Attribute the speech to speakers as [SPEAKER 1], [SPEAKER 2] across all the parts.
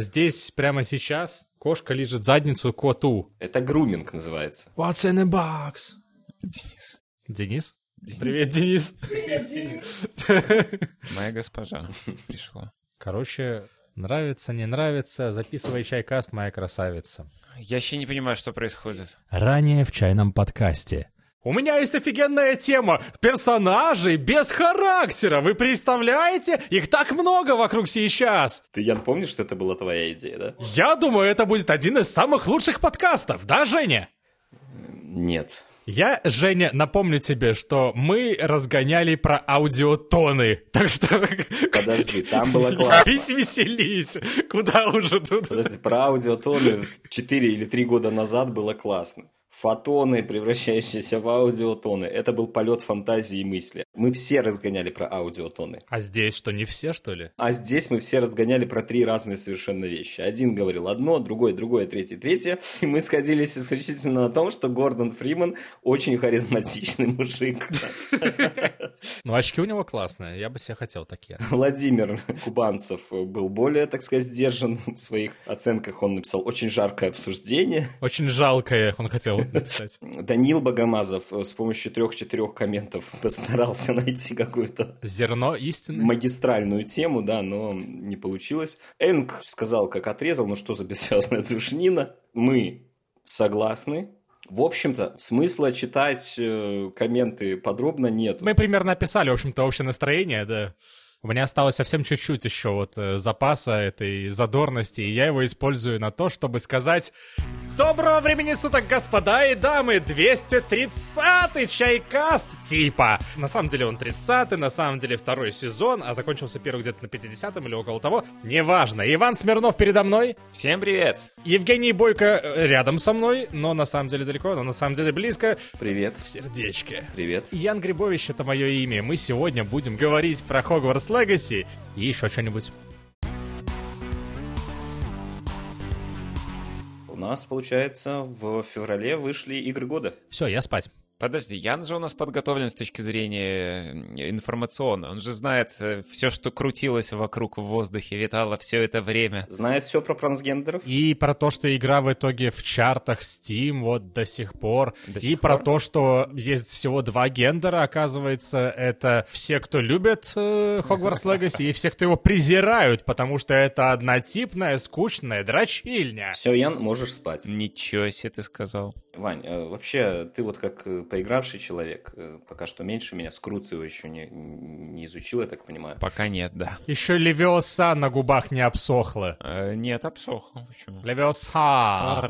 [SPEAKER 1] здесь прямо сейчас кошка лежит задницу коту.
[SPEAKER 2] Это груминг называется.
[SPEAKER 1] What's in a box?
[SPEAKER 3] Денис.
[SPEAKER 1] Денис? Привет, Денис.
[SPEAKER 3] Моя госпожа пришла.
[SPEAKER 1] Короче, нравится, не нравится, записывай чайкаст, моя красавица.
[SPEAKER 3] Я еще не понимаю, что происходит.
[SPEAKER 1] Ранее в чайном подкасте. У меня есть офигенная тема. Персонажей без характера. Вы представляете? Их так много вокруг сейчас.
[SPEAKER 2] Ты, Ян, помнишь, что это была твоя идея, да?
[SPEAKER 1] Я думаю, это будет один из самых лучших подкастов, да, Женя?
[SPEAKER 2] Нет.
[SPEAKER 1] Я, Женя, напомню тебе, что мы разгоняли про аудиотоны. Так что...
[SPEAKER 2] Подожди, там было классно.
[SPEAKER 1] Веселись, веселись. Куда уже тут?
[SPEAKER 2] Подожди, про аудиотоны 4 или 3 года назад было классно. Фотоны, превращающиеся в аудиотоны. Это был полет фантазии и мысли. Мы все разгоняли про аудиотоны.
[SPEAKER 1] А здесь что, не все, что ли?
[SPEAKER 2] А здесь мы все разгоняли про три разные совершенно вещи. Один говорил одно, другой другое, третье третье. И мы сходились исключительно на том, что Гордон Фриман очень харизматичный мужик.
[SPEAKER 1] Ну, очки у него классные, я бы себе хотел такие.
[SPEAKER 2] Владимир Кубанцев был более, так сказать, сдержан в своих оценках. Он написал очень жаркое обсуждение.
[SPEAKER 1] Очень жалкое, он хотел написать.
[SPEAKER 2] Данил Богомазов с помощью трех-четырех комментов постарался найти какую-то
[SPEAKER 1] Зерно истины.
[SPEAKER 2] магистральную тему, да, но не получилось. Энг сказал, как отрезал, ну что за бессвязная душнина. Мы согласны. В общем-то, смысла читать э, комменты подробно нет.
[SPEAKER 1] Мы примерно описали, в общем-то, общее настроение, да. У меня осталось совсем чуть-чуть еще вот э, запаса этой задорности, и я его использую на то, чтобы сказать Доброго времени суток, господа и дамы! 230-й чайкаст типа! На самом деле он 30-й, на самом деле второй сезон, а закончился первый где-то на 50-м или около того. Неважно. Иван Смирнов передо мной,
[SPEAKER 3] Всем привет!
[SPEAKER 1] Евгений Бойко э, рядом со мной, но на самом деле далеко, но на самом деле близко,
[SPEAKER 2] Привет.
[SPEAKER 1] в сердечке.
[SPEAKER 2] Привет.
[SPEAKER 1] Ян Грибович — это мое имя. Мы сегодня будем говорить про Хогвартс Легаси и еще что-нибудь.
[SPEAKER 2] У нас, получается, в феврале вышли игры года.
[SPEAKER 1] Все, я спать.
[SPEAKER 3] Подожди, Ян же у нас подготовлен с точки зрения э, информационной. Он же знает все, что крутилось вокруг в воздухе, витало все это время.
[SPEAKER 2] Знает все про трансгендеров.
[SPEAKER 1] И про то, что игра в итоге в чартах Steam вот до сих пор.
[SPEAKER 3] До
[SPEAKER 1] и
[SPEAKER 3] сих
[SPEAKER 1] про
[SPEAKER 3] пор?
[SPEAKER 1] то, что есть всего два гендера, оказывается. Это все, кто любит э, Хогвартс Легаси, и все, кто его презирают, потому что это однотипная, скучная дрочильня.
[SPEAKER 2] Все, Ян, можешь спать.
[SPEAKER 3] Ничего себе ты сказал.
[SPEAKER 2] Вань, э, вообще, ты вот как э, поигравший человек, э, пока что меньше меня, скрут его еще не, не изучил, я так понимаю.
[SPEAKER 3] Пока нет, да.
[SPEAKER 1] Еще Левиоса на губах не обсохла.
[SPEAKER 3] Э, нет, обсохло. Почему?
[SPEAKER 1] Левиоса.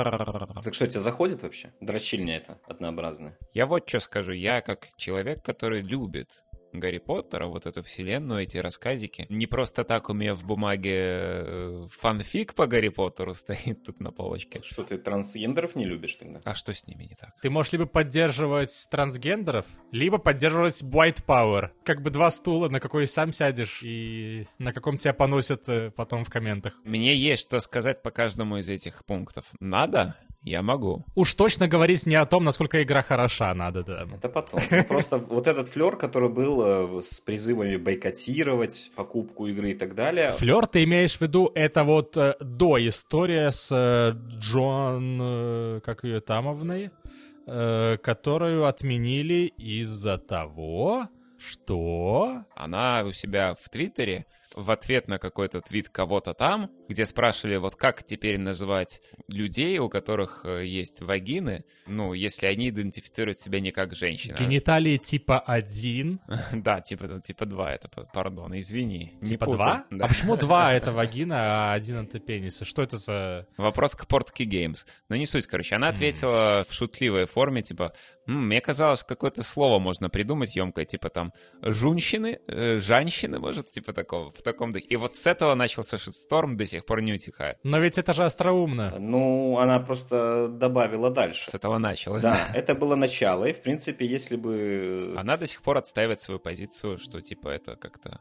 [SPEAKER 2] Так что, тебе заходит вообще? Дрочильня это однообразная.
[SPEAKER 3] Я вот что скажу. Я как человек, который любит Гарри Поттера, вот эту вселенную, эти рассказики. Не просто так у меня в бумаге э, фанфик по Гарри Поттеру стоит тут на полочке.
[SPEAKER 2] Что, ты трансгендеров не любишь тогда?
[SPEAKER 3] А что с ними не так?
[SPEAKER 1] Ты можешь либо поддерживать трансгендеров, либо поддерживать white power. Как бы два стула, на какой сам сядешь и на каком тебя поносят э, потом в комментах.
[SPEAKER 3] Мне есть что сказать по каждому из этих пунктов. Надо? Я могу.
[SPEAKER 1] Уж точно говорить не о том, насколько игра хороша надо, да.
[SPEAKER 2] Это потом. Ну, Просто вот этот флер, который был э, с призывами бойкотировать покупку игры и так далее.
[SPEAKER 1] Флер, ты имеешь в виду, это вот э, до история с э, Джон, как ее тамовной, которую отменили из-за того, что...
[SPEAKER 3] Она у себя в Твиттере в ответ на какой-то твит кого-то там, где спрашивали, вот как теперь называть людей, у которых э, есть вагины, ну, если они идентифицируют себя не как женщина.
[SPEAKER 1] Гениталии типа 1,
[SPEAKER 3] Да, типа, типа два, это, пардон, извини.
[SPEAKER 1] типа
[SPEAKER 3] путай.
[SPEAKER 1] 2?
[SPEAKER 3] Да.
[SPEAKER 1] А почему 2 это вагина, а 1 это пенис? Что это за...
[SPEAKER 3] Вопрос к Портки Геймс. Но не суть, короче. Она ответила в шутливой форме, типа, «М, мне казалось, какое-то слово можно придумать емкое, типа там жунщины, э, жанщины, может, типа такого, в таком духе. И вот с этого начался шитсторм, до сих пор не утихает.
[SPEAKER 1] Но ведь это же остроумно.
[SPEAKER 2] Ну, она просто добавила дальше.
[SPEAKER 3] С этого началось.
[SPEAKER 2] Да, это было начало, и, в принципе, если бы...
[SPEAKER 3] Она до сих пор отстаивает свою позицию, что типа это как-то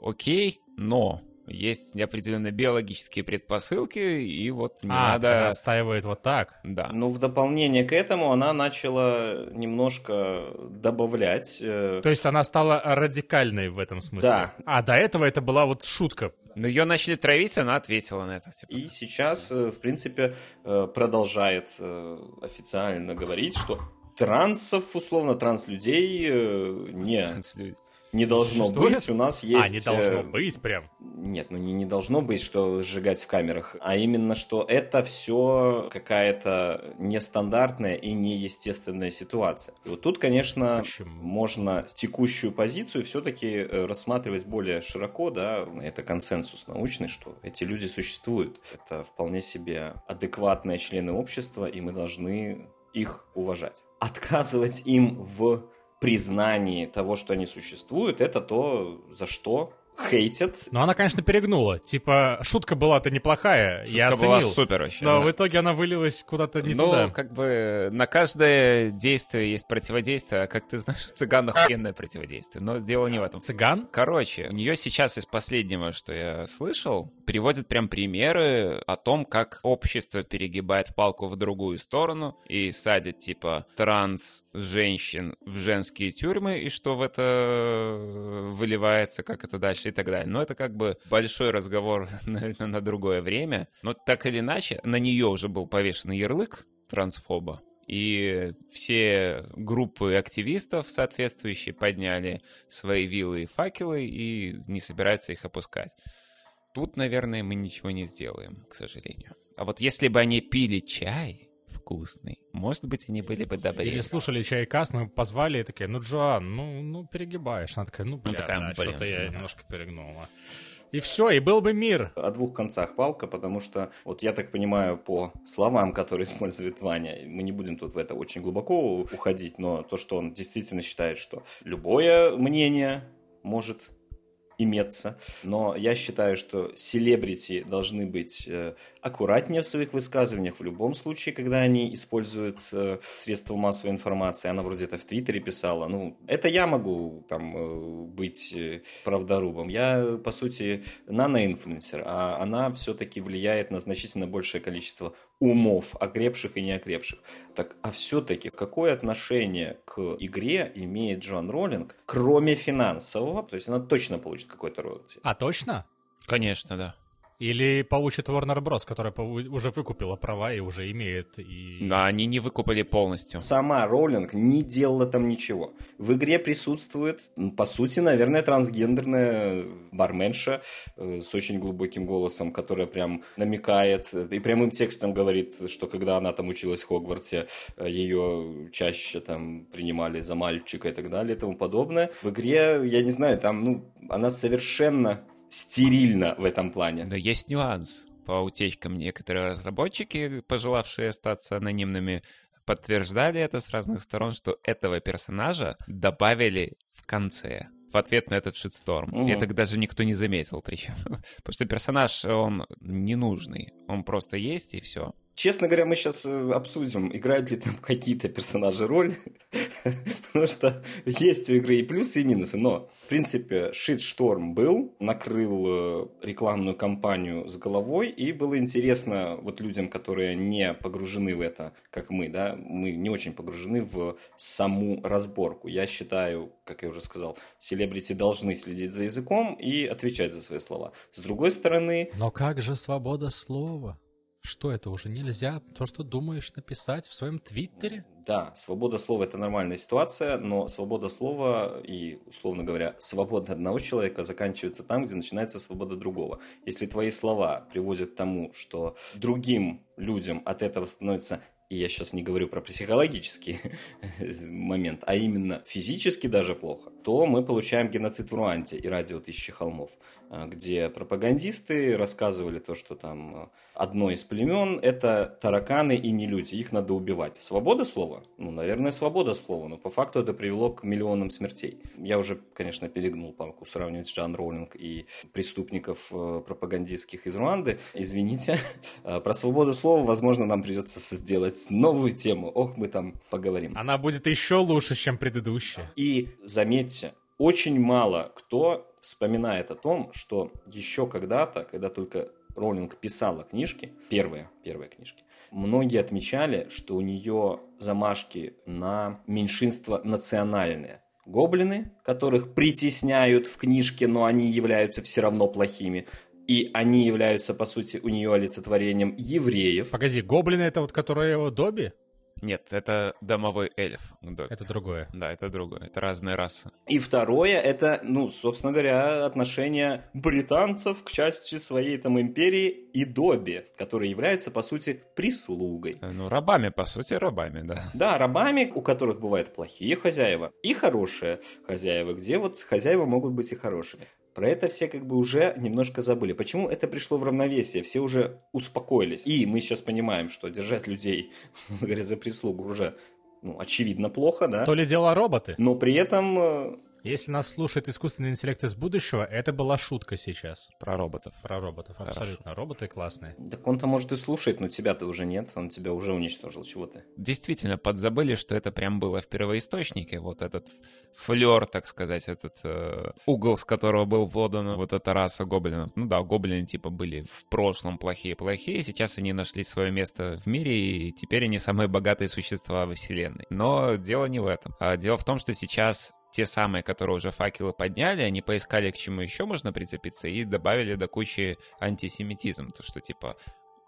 [SPEAKER 3] окей, но есть определенные биологические предпосылки, и вот не
[SPEAKER 1] а,
[SPEAKER 3] надо...
[SPEAKER 1] она отстаивает вот так.
[SPEAKER 3] Да.
[SPEAKER 2] Ну, в дополнение к этому она начала немножко добавлять... э,
[SPEAKER 1] То есть она стала радикальной в этом смысле.
[SPEAKER 2] Да.
[SPEAKER 1] А до этого это была вот шутка.
[SPEAKER 3] Ну, ее начали травить, она ответила на это. Типа.
[SPEAKER 2] И сейчас, э, в принципе, э, продолжает официально говорить, что трансов, условно, транслюдей не... Транслюдей не должно Существует? быть. У нас есть...
[SPEAKER 1] А, не должно э, быть прям?
[SPEAKER 2] Нет, ну не, не должно быть, что сжигать в камерах, а именно, что это все какая-то нестандартная и неестественная ситуация. И вот тут, конечно, Почему? можно текущую позицию все-таки э, рассматривать более широко, да, это консенсус научный, что эти люди существуют. Это вполне себе адекватные члены общества, и мы должны их уважать. Отказывать им в признании того, что они существуют, это то, за что хейтят.
[SPEAKER 1] Ну, она, конечно, перегнула. Типа, шутка была-то неплохая, шутка я оценил.
[SPEAKER 3] была супер вообще.
[SPEAKER 1] Но да. в итоге она вылилась куда-то не ну, туда.
[SPEAKER 3] Ну, как бы на каждое действие есть противодействие, а как ты знаешь, у цыган охуенное противодействие. Но дело не в этом.
[SPEAKER 1] Цыган?
[SPEAKER 3] Короче, у нее сейчас из последнего, что я слышал, приводят прям примеры о том, как общество перегибает палку в другую сторону и садит, типа, транс-женщин в женские тюрьмы, и что в это выливается, как это дальше и так далее. Но это как бы большой разговор, наверное, на другое время. Но так или иначе, на нее уже был повешен ярлык трансфоба. И все группы активистов соответствующие подняли свои вилы и факелы и не собираются их опускать. Тут, наверное, мы ничего не сделаем, к сожалению. А вот если бы они пили чай, вкусный. Может быть, они были бы добрее.
[SPEAKER 1] Или слушали чайкас, мы позвали и такие, ну, Джоан, ну, ну перегибаешь. Она такая, ну, бля, ну, такая, да, блин, что-то я да. немножко перегнула. И все, и был бы мир.
[SPEAKER 2] О двух концах палка, потому что, вот я так понимаю, по словам, которые использует Ваня, мы не будем тут в это очень глубоко уходить, но то, что он действительно считает, что любое мнение может иметься. Но я считаю, что селебрити должны быть э, аккуратнее в своих высказываниях в любом случае, когда они используют э, средства массовой информации. Она вроде это в Твиттере писала. Ну, это я могу там э, быть правдорубом. Я, по сути, наноинфлюенсер, а она все-таки влияет на значительно большее количество умов, окрепших и неокрепших. Так, а все-таки какое отношение к игре имеет Джон Роллинг, кроме финансового? То есть она точно получит какой-то роялти.
[SPEAKER 1] А точно?
[SPEAKER 3] Конечно, да.
[SPEAKER 1] Или получит Warner Bros., которая уже выкупила права и уже имеет. И...
[SPEAKER 3] Да, они не выкупили полностью.
[SPEAKER 2] Сама Роллинг не делала там ничего. В игре присутствует, по сути, наверное, трансгендерная барменша э, с очень глубоким голосом, которая прям намекает и прямым текстом говорит, что когда она там училась в Хогвартсе, э, ее чаще там принимали за мальчика и так далее и тому подобное. В игре, я не знаю, там, ну, она совершенно стерильно в этом плане.
[SPEAKER 3] Но есть нюанс. По утечкам некоторые разработчики, пожелавшие остаться анонимными, подтверждали это с разных сторон, что этого персонажа добавили в конце в ответ на этот шитсторм. Угу. И это даже никто не заметил причем. Потому что персонаж, он ненужный. Он просто есть и все.
[SPEAKER 2] Честно говоря, мы сейчас э, обсудим, играют ли там какие-то персонажи роль, потому что есть у игры и плюсы, и минусы, но, в принципе, шит-шторм был, накрыл э, рекламную кампанию с головой, и было интересно вот людям, которые не погружены в это, как мы, да, мы не очень погружены в саму разборку. Я считаю, как я уже сказал, селебрити должны следить за языком и отвечать за свои слова. С другой стороны...
[SPEAKER 1] Но как же свобода слова? Что это уже нельзя? То, что думаешь написать в своем твиттере?
[SPEAKER 2] Да, свобода слова – это нормальная ситуация, но свобода слова и, условно говоря, свобода одного человека заканчивается там, где начинается свобода другого. Если твои слова приводят к тому, что другим людям от этого становится и я сейчас не говорю про психологический момент, а именно физически даже плохо, то мы получаем геноцид в Руанде и радио «Тысячи холмов». А, где пропагандисты рассказывали то, что там а, одно из племен – это тараканы и не люди, их надо убивать. Свобода слова? Ну, наверное, свобода слова, но по факту это привело к миллионам смертей. Я уже, конечно, перегнул палку сравнивать с Джан Роулинг и преступников э, пропагандистских из Руанды. Извините. Про свободу слова, возможно, нам придется сделать новую тему. Ох, мы там поговорим.
[SPEAKER 1] Она будет еще лучше, чем предыдущая.
[SPEAKER 2] И заметьте, очень мало кто вспоминает о том, что еще когда-то, когда только Роллинг писала книжки, первые, первые книжки, многие отмечали, что у нее замашки на меньшинство национальное. Гоблины, которых притесняют в книжке, но они являются все равно плохими. и они являются, по сути, у нее олицетворением евреев.
[SPEAKER 1] Погоди, гоблины это вот которые его Добби?
[SPEAKER 3] Нет, это домовой эльф.
[SPEAKER 1] Это другое.
[SPEAKER 3] Да, это другое. Это разные расы.
[SPEAKER 2] И второе, это, ну, собственно говоря, отношение британцев к части своей там империи и Добби, который является, по сути, прислугой.
[SPEAKER 3] Э, Ну, рабами, по сути, рабами, да.
[SPEAKER 2] Да, рабами, у которых бывают плохие хозяева и хорошие хозяева, где вот хозяева могут быть и хорошими. Про это все как бы уже немножко забыли. Почему это пришло в равновесие? Все уже успокоились. И мы сейчас понимаем, что держать людей, говоря, за прислугу уже, ну, очевидно, плохо, да?
[SPEAKER 1] То ли дело роботы.
[SPEAKER 2] Но при этом э,
[SPEAKER 1] Если нас слушает искусственный интеллект из будущего, это была шутка сейчас.
[SPEAKER 3] Про роботов.
[SPEAKER 1] Про роботов, абсолютно. Роботы классные.
[SPEAKER 2] Так он-то, может, и слушает, но тебя-то уже нет, он тебя уже уничтожил, чего ты?
[SPEAKER 3] Действительно, подзабыли, что это прям было в первоисточнике, вот этот флер, так сказать, этот э, угол, с которого был подан вот эта раса гоблинов. Ну да, гоблины типа были в прошлом плохие-плохие, сейчас они нашли свое место в мире, и теперь они самые богатые существа во вселенной. Но дело не в этом. А дело в том, что сейчас те самые, которые уже факелы подняли, они поискали, к чему еще можно прицепиться, и добавили до кучи антисемитизм. То, что типа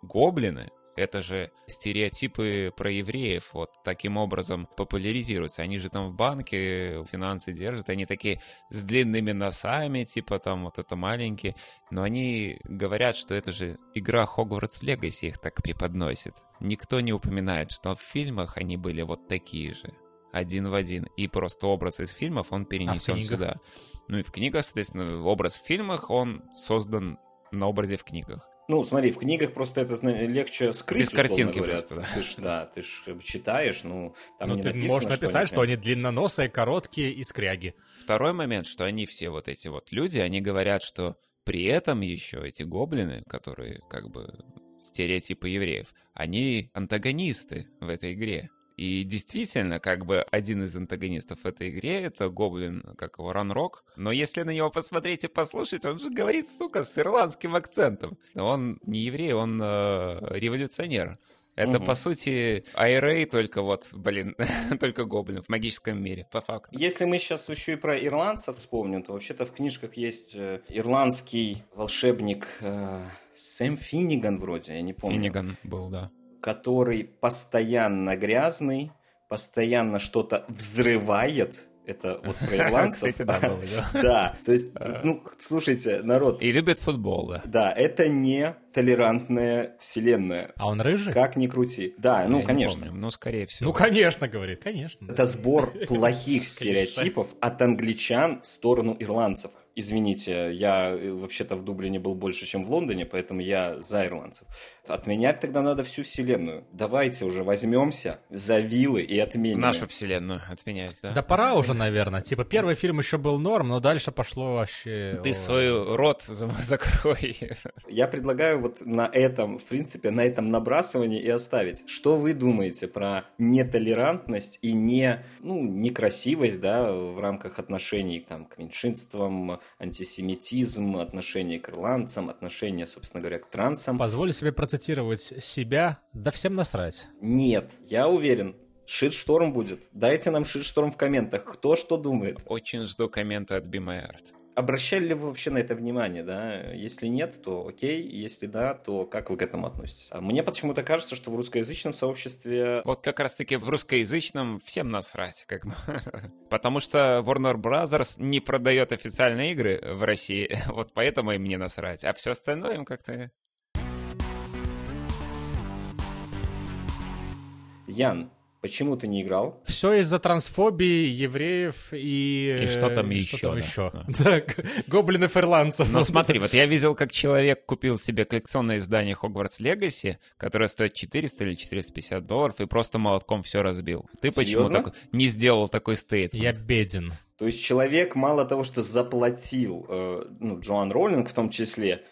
[SPEAKER 3] гоблины это же стереотипы про евреев вот таким образом популяризируются. Они же там в банке финансы держат, они такие с длинными носами, типа там вот это маленькие. Но они говорят, что это же игра Хогвартс Легаси их так преподносит. Никто не упоминает, что в фильмах они были вот такие же один в один. И просто образ из фильмов он перенесен
[SPEAKER 1] книгах?
[SPEAKER 3] сюда. Ну и в книгах, соответственно, образ в фильмах, он создан на образе в книгах.
[SPEAKER 2] Ну, смотри, в книгах просто это легче скрыть,
[SPEAKER 3] Без картинки
[SPEAKER 2] говоря.
[SPEAKER 3] просто, да.
[SPEAKER 2] Ты ж, да, ты ж бы читаешь, ну, там
[SPEAKER 1] ну,
[SPEAKER 2] не
[SPEAKER 1] ты
[SPEAKER 2] написано,
[SPEAKER 1] можешь написать, что
[SPEAKER 2] прям-
[SPEAKER 1] они длинноносые, короткие и скряги.
[SPEAKER 3] Второй момент, что они все вот эти вот люди, они говорят, что при этом еще эти гоблины, которые как бы стереотипы евреев, они антагонисты в этой игре. И действительно, как бы один из антагонистов в этой игре это гоблин, как его, Ранрок. Но если на него посмотреть и послушать, он же говорит, сука, с ирландским акцентом. Он не еврей, он э, революционер. Это,
[SPEAKER 2] Мгм.
[SPEAKER 3] по сути, IRA, только вот, блин, только гоблин в магическом мире, по факту.
[SPEAKER 2] Если мы сейчас еще и про ирландцев вспомним, то вообще-то в книжках есть э, ирландский волшебник э, Сэм Финниган вроде, я не помню.
[SPEAKER 3] Финниган был, да.
[SPEAKER 2] Который постоянно грязный, постоянно что-то взрывает. Это вот про ирландцев.
[SPEAKER 3] Кстати, да, было, да.
[SPEAKER 2] Да, то есть, ну, слушайте, народ,
[SPEAKER 3] И любит футбол, да.
[SPEAKER 2] да, это не толерантная вселенная.
[SPEAKER 1] А он рыжий?
[SPEAKER 2] Как ни крути. Да, ну,
[SPEAKER 3] Я не
[SPEAKER 2] конечно.
[SPEAKER 3] помню, Ну, скорее всего.
[SPEAKER 1] Ну, конечно, говорит, конечно.
[SPEAKER 2] Это сбор плохих стереотипов от англичан в сторону ирландцев. Извините, я э, вообще-то в Дублине был больше, чем в Лондоне, поэтому я за ирландцев. Отменять тогда надо всю вселенную. Давайте уже возьмемся за вилы и отменим.
[SPEAKER 3] Нашу вселенную отменять, да?
[SPEAKER 1] Да пора уже, наверное. Типа, первый фильм еще был норм, но дальше пошло вообще...
[SPEAKER 3] Ты
[SPEAKER 1] о,
[SPEAKER 3] свой рот за- закрой.
[SPEAKER 2] Я предлагаю вот на этом, в принципе, на этом набрасывании и оставить. Что вы думаете про нетолерантность и не, ну, некрасивость, да, в рамках отношений там, к меньшинствам, антисемитизм, отношение к ирландцам, отношение, собственно говоря, к трансам?
[SPEAKER 1] Позволю себе процитировать себя, да всем насрать.
[SPEAKER 2] Нет, я уверен, шит-шторм будет. Дайте нам шит-шторм в комментах, кто что думает.
[SPEAKER 3] Очень жду коммента от Art.
[SPEAKER 2] Обращали ли вы вообще на это внимание, да? Если нет, то окей, если да, то как вы к этому относитесь? А мне почему-то кажется, что в русскоязычном сообществе
[SPEAKER 3] Вот как раз-таки в русскоязычном всем насрать, как бы. Потому что Warner Brothers не продает официальные игры в России, вот поэтому им не насрать. А все остальное им как-то...
[SPEAKER 2] Ян, почему ты не играл?
[SPEAKER 1] Все из-за трансфобии евреев и...
[SPEAKER 3] И что там
[SPEAKER 1] э,
[SPEAKER 3] еще,
[SPEAKER 1] там
[SPEAKER 3] да.
[SPEAKER 1] еще.
[SPEAKER 3] Да.
[SPEAKER 1] Гоблинов ирландцев.
[SPEAKER 3] Но смотри, вот я видел, как человек купил себе коллекционное издание Hogwarts Legacy, которое стоит 400 или 450 долларов, и просто молотком все разбил. Ты почему
[SPEAKER 2] Серьезно?
[SPEAKER 3] так не сделал такой стейтмент?
[SPEAKER 1] Я беден.
[SPEAKER 2] То есть человек мало того, что заплатил, э, ну, Джоан Роллинг в том числе,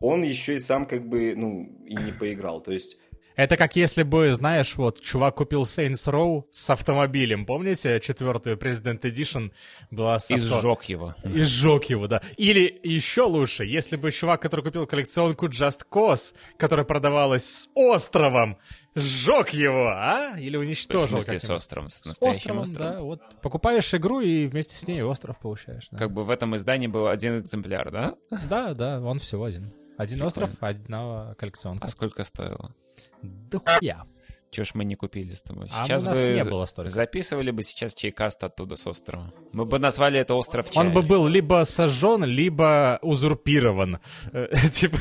[SPEAKER 2] он еще и сам как бы, ну, и не поиграл. То есть
[SPEAKER 1] Это как если бы, знаешь, вот чувак купил Saints Row с автомобилем. Помните, четвертую President Edition была с
[SPEAKER 3] И
[SPEAKER 1] авто-
[SPEAKER 3] сжег его.
[SPEAKER 1] И сжег его, да. Или еще лучше, если бы чувак, который купил коллекционку Just Cause, которая продавалась с островом, сжег его, а? Или
[SPEAKER 3] В
[SPEAKER 1] уничтожил.
[SPEAKER 3] смысле с островом, с
[SPEAKER 1] С
[SPEAKER 3] настоящим
[SPEAKER 1] островом,
[SPEAKER 3] островом?
[SPEAKER 1] да. Вот покупаешь игру и вместе с ней остров получаешь. Да,
[SPEAKER 3] Как бы в этом издании был один экземпляр, да?
[SPEAKER 1] да, да, он всего один. Один
[SPEAKER 3] Прикольно.
[SPEAKER 1] остров, одна коллекционка.
[SPEAKER 3] А сколько стоило?
[SPEAKER 1] Да хуя.
[SPEAKER 3] Чего ж мы не купили с тобой?
[SPEAKER 1] А
[SPEAKER 3] Сейчас
[SPEAKER 1] у нас
[SPEAKER 3] бы
[SPEAKER 1] не было столько.
[SPEAKER 3] Записывали бы сейчас чайкаст оттуда с острова. Мы бы назвали это остров чая.
[SPEAKER 1] Он бы был либо сожжен, либо узурпирован. Э, Типа,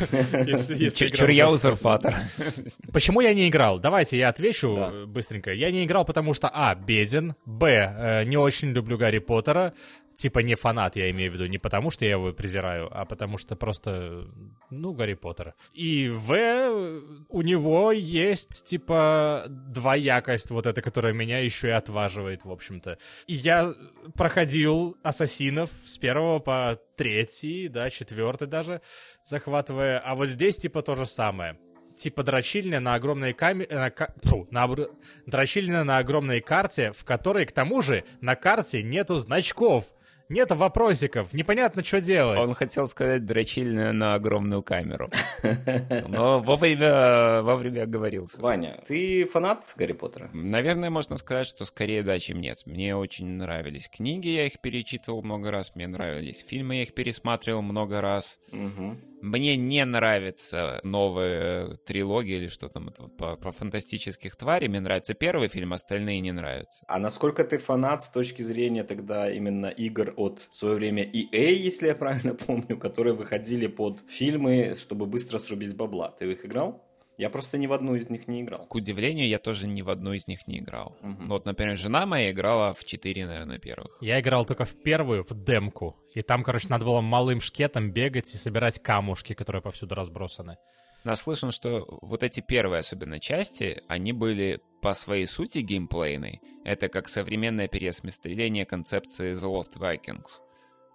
[SPEAKER 1] если-
[SPEAKER 3] я узурпатор.
[SPEAKER 1] Почему я не играл? Давайте я отвечу быстренько. Я не играл, потому что, а, беден, б, э, не очень люблю Гарри Поттера, типа не фанат, я имею в виду, не потому что я его презираю, а потому что просто, ну, Гарри Поттер. И в, э, у него есть, типа, двоякость вот эта, которая меня еще и отваживает, в общем-то. И я проходил Ассасинов с первого по третий, да, четвертый даже, захватывая, а вот здесь, типа, то же самое типа дрочильня на огромной камере... На, ка- фу, на обр- дрочильня на огромной карте, в которой, к тому же, на карте нету значков, нету вопросиков, непонятно, что делать.
[SPEAKER 3] Он хотел сказать дрочильная на огромную камеру. Но вовремя, вовремя оговорился.
[SPEAKER 2] Ваня, ты фанат Гарри Поттера?
[SPEAKER 3] Наверное, можно сказать, что скорее да, чем нет. Мне очень нравились книги, я их перечитывал много раз, мне нравились фильмы, я их пересматривал много раз.
[SPEAKER 2] Мгм.
[SPEAKER 3] Мне не нравится новая трилогия или что там это по, по фантастических тварей. Мне нравится первый фильм, остальные не нравятся.
[SPEAKER 2] А насколько ты фанат с точки зрения тогда именно игр от в свое время EA, если я правильно помню, которые выходили под фильмы, чтобы быстро срубить бабла? Ты их играл? Я просто ни в одну из них не играл.
[SPEAKER 3] К удивлению, я тоже ни в одну из них не играл. Ну, Вот, например, жена моя играла в 4, наверное, первых.
[SPEAKER 1] Я играл только в первую, в демку. И там, короче, надо было малым шкетом бегать и собирать камушки, которые повсюду разбросаны.
[SPEAKER 3] Наслышан, что вот эти первые особенно части, они были по своей сути геймплейной. Это как современное переосмысление концепции The Lost Vikings.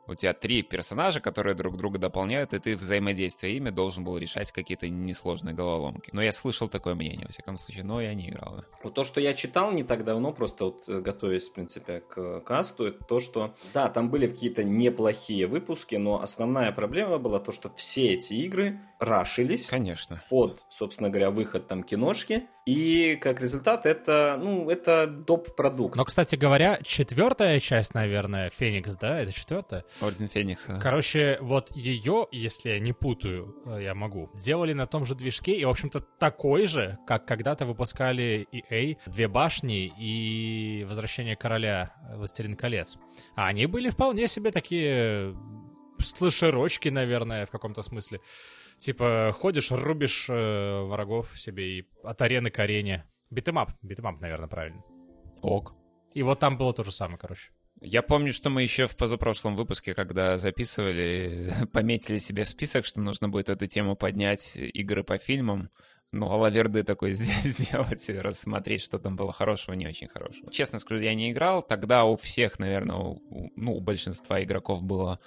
[SPEAKER 3] У тебя три персонажа, которые друг друга дополняют, и ты взаимодействие ими должен был решать какие-то несложные головоломки. Но я слышал такое мнение, во всяком случае, но я не играл. да.
[SPEAKER 2] Вот то, что я читал не так давно, просто вот э, готовясь, в принципе, к касту, это то, что, да, там были какие-то неплохие выпуски, но основная проблема была то, что все эти игры рашились
[SPEAKER 3] Конечно.
[SPEAKER 2] под, собственно говоря, выход там киношки, и как результат это, ну, это доп-продукт.
[SPEAKER 1] Но, кстати говоря, четвертая часть, наверное, Феникс, да, это четвертая?
[SPEAKER 3] Орден Феникса.
[SPEAKER 1] Короче, вот ее, если я не путаю, э, я могу, делали на том же движке, и, в общем-то, такой же, как когда-то выпускали EA, Две башни и Возвращение короля, э, Властелин колец. А они были вполне себе такие слэшерочки, наверное, в каком-то смысле. Типа, ходишь, рубишь э, врагов себе и от арены к арене. Битэмап, битэмап, наверное, правильно.
[SPEAKER 3] Ок.
[SPEAKER 1] И вот там было то же самое, короче.
[SPEAKER 3] Я помню, что мы еще в позапрошлом выпуске, когда записывали, пометили себе список, что нужно будет эту тему поднять, игры по фильмам. Ну, Алаверды такой сделать, и рассмотреть, что там было хорошего, не очень хорошего. Честно скажу, я не играл. Тогда у всех, наверное, у, у- ну, у большинства игроков было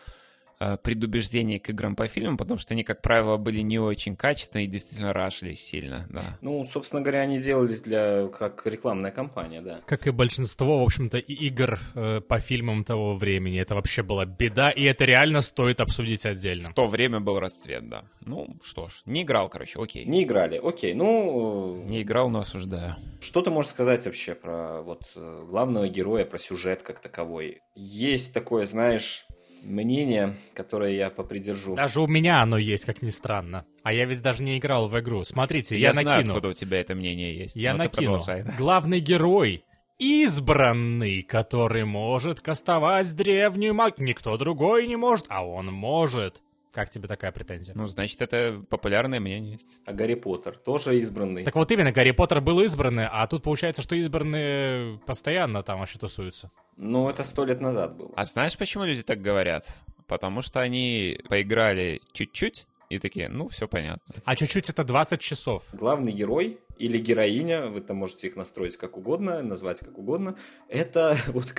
[SPEAKER 3] э, предубеждение к играм по фильмам, потому что они, как правило, были не очень качественные и действительно рашились сильно, да.
[SPEAKER 2] Ну, собственно говоря, они делались для как рекламная кампания, да.
[SPEAKER 1] Как и большинство, в общем-то, игр э, по фильмам того времени. Это вообще была беда, и это реально стоит обсудить отдельно.
[SPEAKER 3] В то время был расцвет, да. Ну, что ж, не играл, короче, окей.
[SPEAKER 2] Не играли, окей. Ну,
[SPEAKER 3] Не играл, но осуждаю.
[SPEAKER 2] Что ты можешь сказать вообще про вот э, главного героя, про сюжет как таковой? Есть такое, знаешь, мнение, которое я попридержу.
[SPEAKER 1] Даже у меня оно есть, как ни странно. А я ведь даже не играл в игру. Смотрите, я,
[SPEAKER 3] Я, знаю,
[SPEAKER 1] накину.
[SPEAKER 3] откуда у тебя это мнение есть.
[SPEAKER 1] Я накину. Главный герой избранный, который может кастовать древнюю магию. Никто другой не может, а он может. Как тебе такая претензия?
[SPEAKER 3] Ну, значит, это популярное мнение есть.
[SPEAKER 2] А Гарри Поттер тоже избранный.
[SPEAKER 1] Так вот именно, Гарри Поттер был избранный, а тут получается, что избранные постоянно там вообще тусуются.
[SPEAKER 2] Ну, это сто лет назад было.
[SPEAKER 3] А знаешь, почему люди так говорят? Потому что они поиграли чуть-чуть и такие, ну, все понятно.
[SPEAKER 1] А чуть-чуть это 20 часов.
[SPEAKER 2] Главный герой или героиня, вы там можете их настроить как угодно, назвать как угодно, это, вот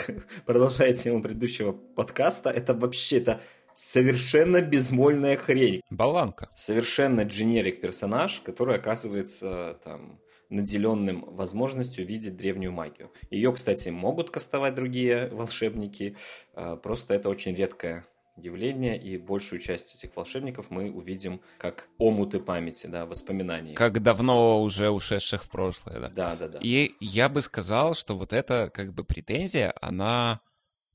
[SPEAKER 2] продолжая тему предыдущего подкаста, это вообще, это совершенно безмольная хрень.
[SPEAKER 3] Болванка.
[SPEAKER 2] совершенно дженерик персонаж, который оказывается там наделенным возможностью видеть древнюю магию. Ее, кстати, могут кастовать другие волшебники, а, просто это очень редкое явление, и большую часть этих волшебников мы увидим как омуты памяти, да, воспоминаний.
[SPEAKER 3] Как давно уже ушедших в прошлое, да.
[SPEAKER 2] Да, да, да.
[SPEAKER 3] И я бы сказал, что вот эта как бы претензия, она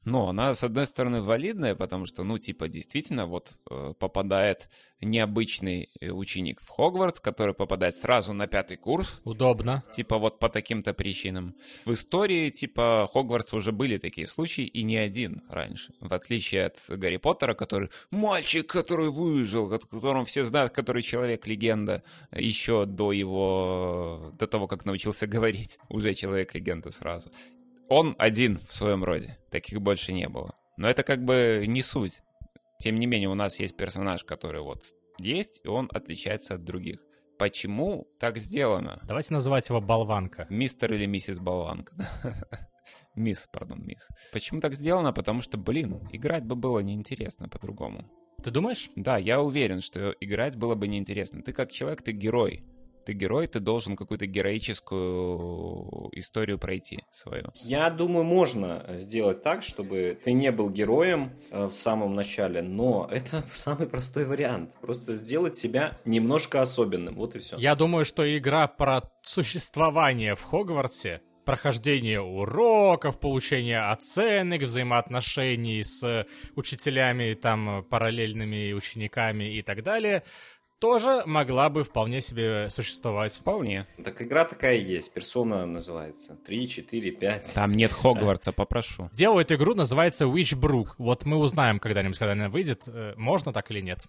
[SPEAKER 3] Но она, с одной стороны, валидная, потому что, ну, типа, действительно, вот э, попадает необычный э, ученик в Хогвартс, который попадает сразу на пятый курс.
[SPEAKER 1] Удобно.
[SPEAKER 3] Типа, вот по таким-то причинам. В истории, типа, Хогвартса уже были такие случаи, и не один раньше. В отличие от Гарри Поттера, который мальчик, который выжил, о котором все знают, который человек-легенда, еще до его... до того, как научился говорить. Уже человек-легенда сразу он один в своем роде. Таких больше не было. Но это как бы не суть. Тем не менее, у нас есть персонаж, который вот есть, и он отличается от других. Почему так сделано?
[SPEAKER 1] Давайте называть его Болванка.
[SPEAKER 3] Мистер или миссис Болванка. Мисс, пардон, мисс. Почему так сделано? Потому что, блин, играть бы было неинтересно по-другому.
[SPEAKER 1] Ты думаешь?
[SPEAKER 3] Да, я уверен, что играть было бы неинтересно. Ты как человек, ты герой ты герой, ты должен какую-то героическую историю пройти свою.
[SPEAKER 2] Я думаю, можно сделать так, чтобы ты не был героем э, в самом начале, но это самый простой вариант. Просто сделать себя немножко особенным, вот и все.
[SPEAKER 1] Я думаю, что игра про существование в Хогвартсе прохождение уроков, получение оценок, взаимоотношений с учителями, там, параллельными учениками и так далее — тоже могла бы вполне себе существовать.
[SPEAKER 3] Вполне.
[SPEAKER 2] Так игра такая есть, персона называется. 3, 4, 5.
[SPEAKER 3] Там нет Хогвартса, попрошу.
[SPEAKER 1] Делает игру, называется Witchbrook. Вот мы узнаем когда-нибудь, когда она выйдет, э, можно так или нет.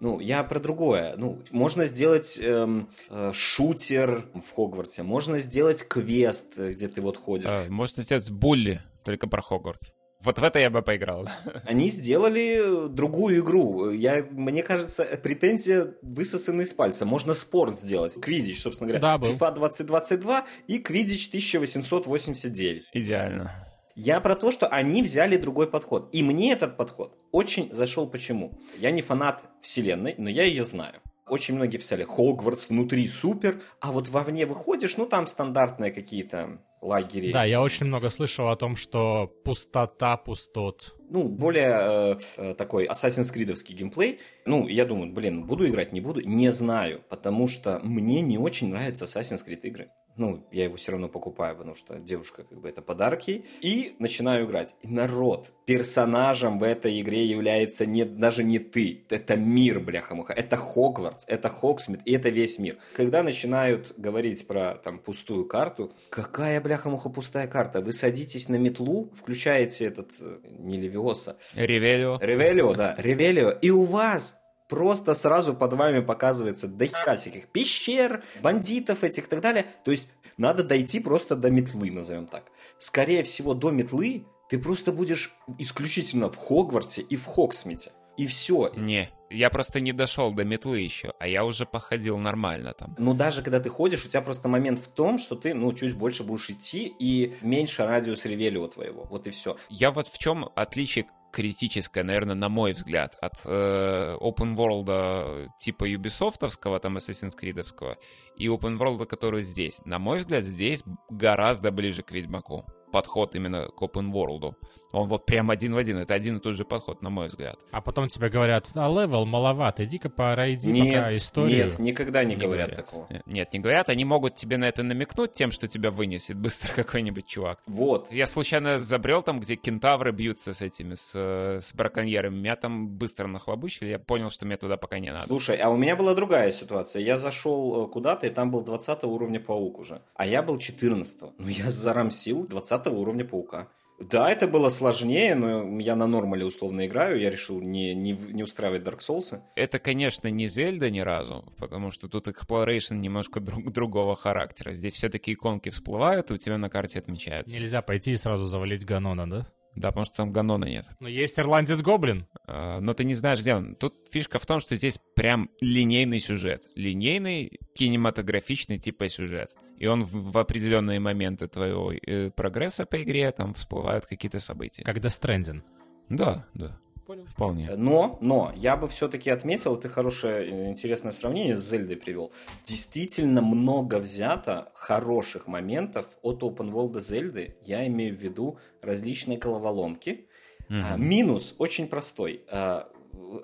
[SPEAKER 2] Ну, я про другое. Ну, можно сделать эм, э, шутер в Хогвартсе, можно сделать квест, где ты вот ходишь. А,
[SPEAKER 3] можно сделать булли, только про Хогвартс. Вот в это я бы поиграл.
[SPEAKER 2] Они сделали другую игру. Я, мне кажется, претензия высосана из пальца. Можно спорт сделать. Квидич, собственно говоря.
[SPEAKER 1] Да, был.
[SPEAKER 2] FIFA 2022 и Квидич 1889.
[SPEAKER 3] Идеально.
[SPEAKER 2] Я про то, что они взяли другой подход. И мне этот подход очень зашел почему. Я не фанат вселенной, но я ее знаю. Очень многие писали, Хогвартс внутри супер, а вот вовне выходишь, ну там стандартные какие-то лагерей.
[SPEAKER 1] Да, я очень много слышал о том, что пустота пустот.
[SPEAKER 2] Ну, более э, э такой Assassin's Creed геймплей. Ну, я думаю, блин, буду играть, не буду, не знаю, потому что мне не очень нравятся Assassin's Creed игры ну, я его все равно покупаю, потому что девушка как бы это подарки, и начинаю играть. И народ, персонажем в этой игре является не, даже не ты, это мир, бляха-муха, это Хогвартс, это Хоксмит, и это весь мир. Когда начинают говорить про там пустую карту, какая, бляха-муха, пустая карта? Вы садитесь на метлу, включаете этот, э, не Левиоса.
[SPEAKER 3] Ревелио.
[SPEAKER 2] Ревелио, да, Ревелио, и у вас просто сразу под вами показывается до хера всяких пещер, бандитов этих и так далее. То есть надо дойти просто до метлы, назовем так. Скорее всего, до метлы ты просто будешь исключительно в Хогвартсе и в Хоксмите. И все.
[SPEAKER 3] Не, я просто не дошел до метлы еще, а я уже походил нормально там.
[SPEAKER 2] Ну, даже когда ты ходишь, у тебя просто момент в том, что ты, ну, чуть больше будешь идти и меньше радиус ревелио твоего. Вот и все.
[SPEAKER 3] Я вот в чем отличие критическое, наверное, на мой взгляд, от э, open world э, типа Ubisoftовского, там Assassin's Creed'овского, и open world, который здесь. На мой взгляд, здесь гораздо ближе к Ведьмаку подход именно к open world. Он вот прям один в один. Это один и тот же подход, на мой взгляд.
[SPEAKER 1] А потом тебе говорят, а level маловат, иди-ка пройди нет, пока историю.
[SPEAKER 2] Нет, никогда не, не говорят, говорят такого.
[SPEAKER 3] Нет, не говорят. Они могут тебе на это намекнуть тем, что тебя вынесет быстро какой-нибудь чувак.
[SPEAKER 2] Вот.
[SPEAKER 3] Я случайно забрел там, где кентавры бьются с этими, с, с браконьерами. Меня там быстро нахлобучили, я понял, что мне туда пока не надо.
[SPEAKER 2] Слушай, а у меня была другая ситуация. Я зашел э, куда-то, и там был 20 уровня паук уже. А я был 14 -го. Ну, я зарамсил 20 уровня паука. Да, это было сложнее, но я на нормале условно играю, я решил не, не, не устраивать Dark Souls.
[SPEAKER 3] Это, конечно, не Зельда ни разу, потому что тут exploration немножко друг, другого характера. Здесь все-таки иконки всплывают, и у тебя на карте отмечаются.
[SPEAKER 1] Нельзя пойти и сразу завалить Ганона, да?
[SPEAKER 3] Да, потому что там Ганона нет.
[SPEAKER 1] Но есть Ирландец Гоблин.
[SPEAKER 3] А, но ты не знаешь, где он. Тут фишка в том, что здесь прям линейный сюжет. Линейный, кинематографичный типа сюжет. И он в, в определенные моменты твоего э, прогресса по игре там всплывают какие-то события.
[SPEAKER 1] Как Death Stranding.
[SPEAKER 3] Да, да. Понял. Вполне.
[SPEAKER 2] Но, но, я бы все-таки отметил, ты хорошее, э, интересное сравнение с Зельдой привел. Действительно много взято хороших моментов от Open World Зельды. Я имею в виду различные головоломки. Угу. А, минус очень простой.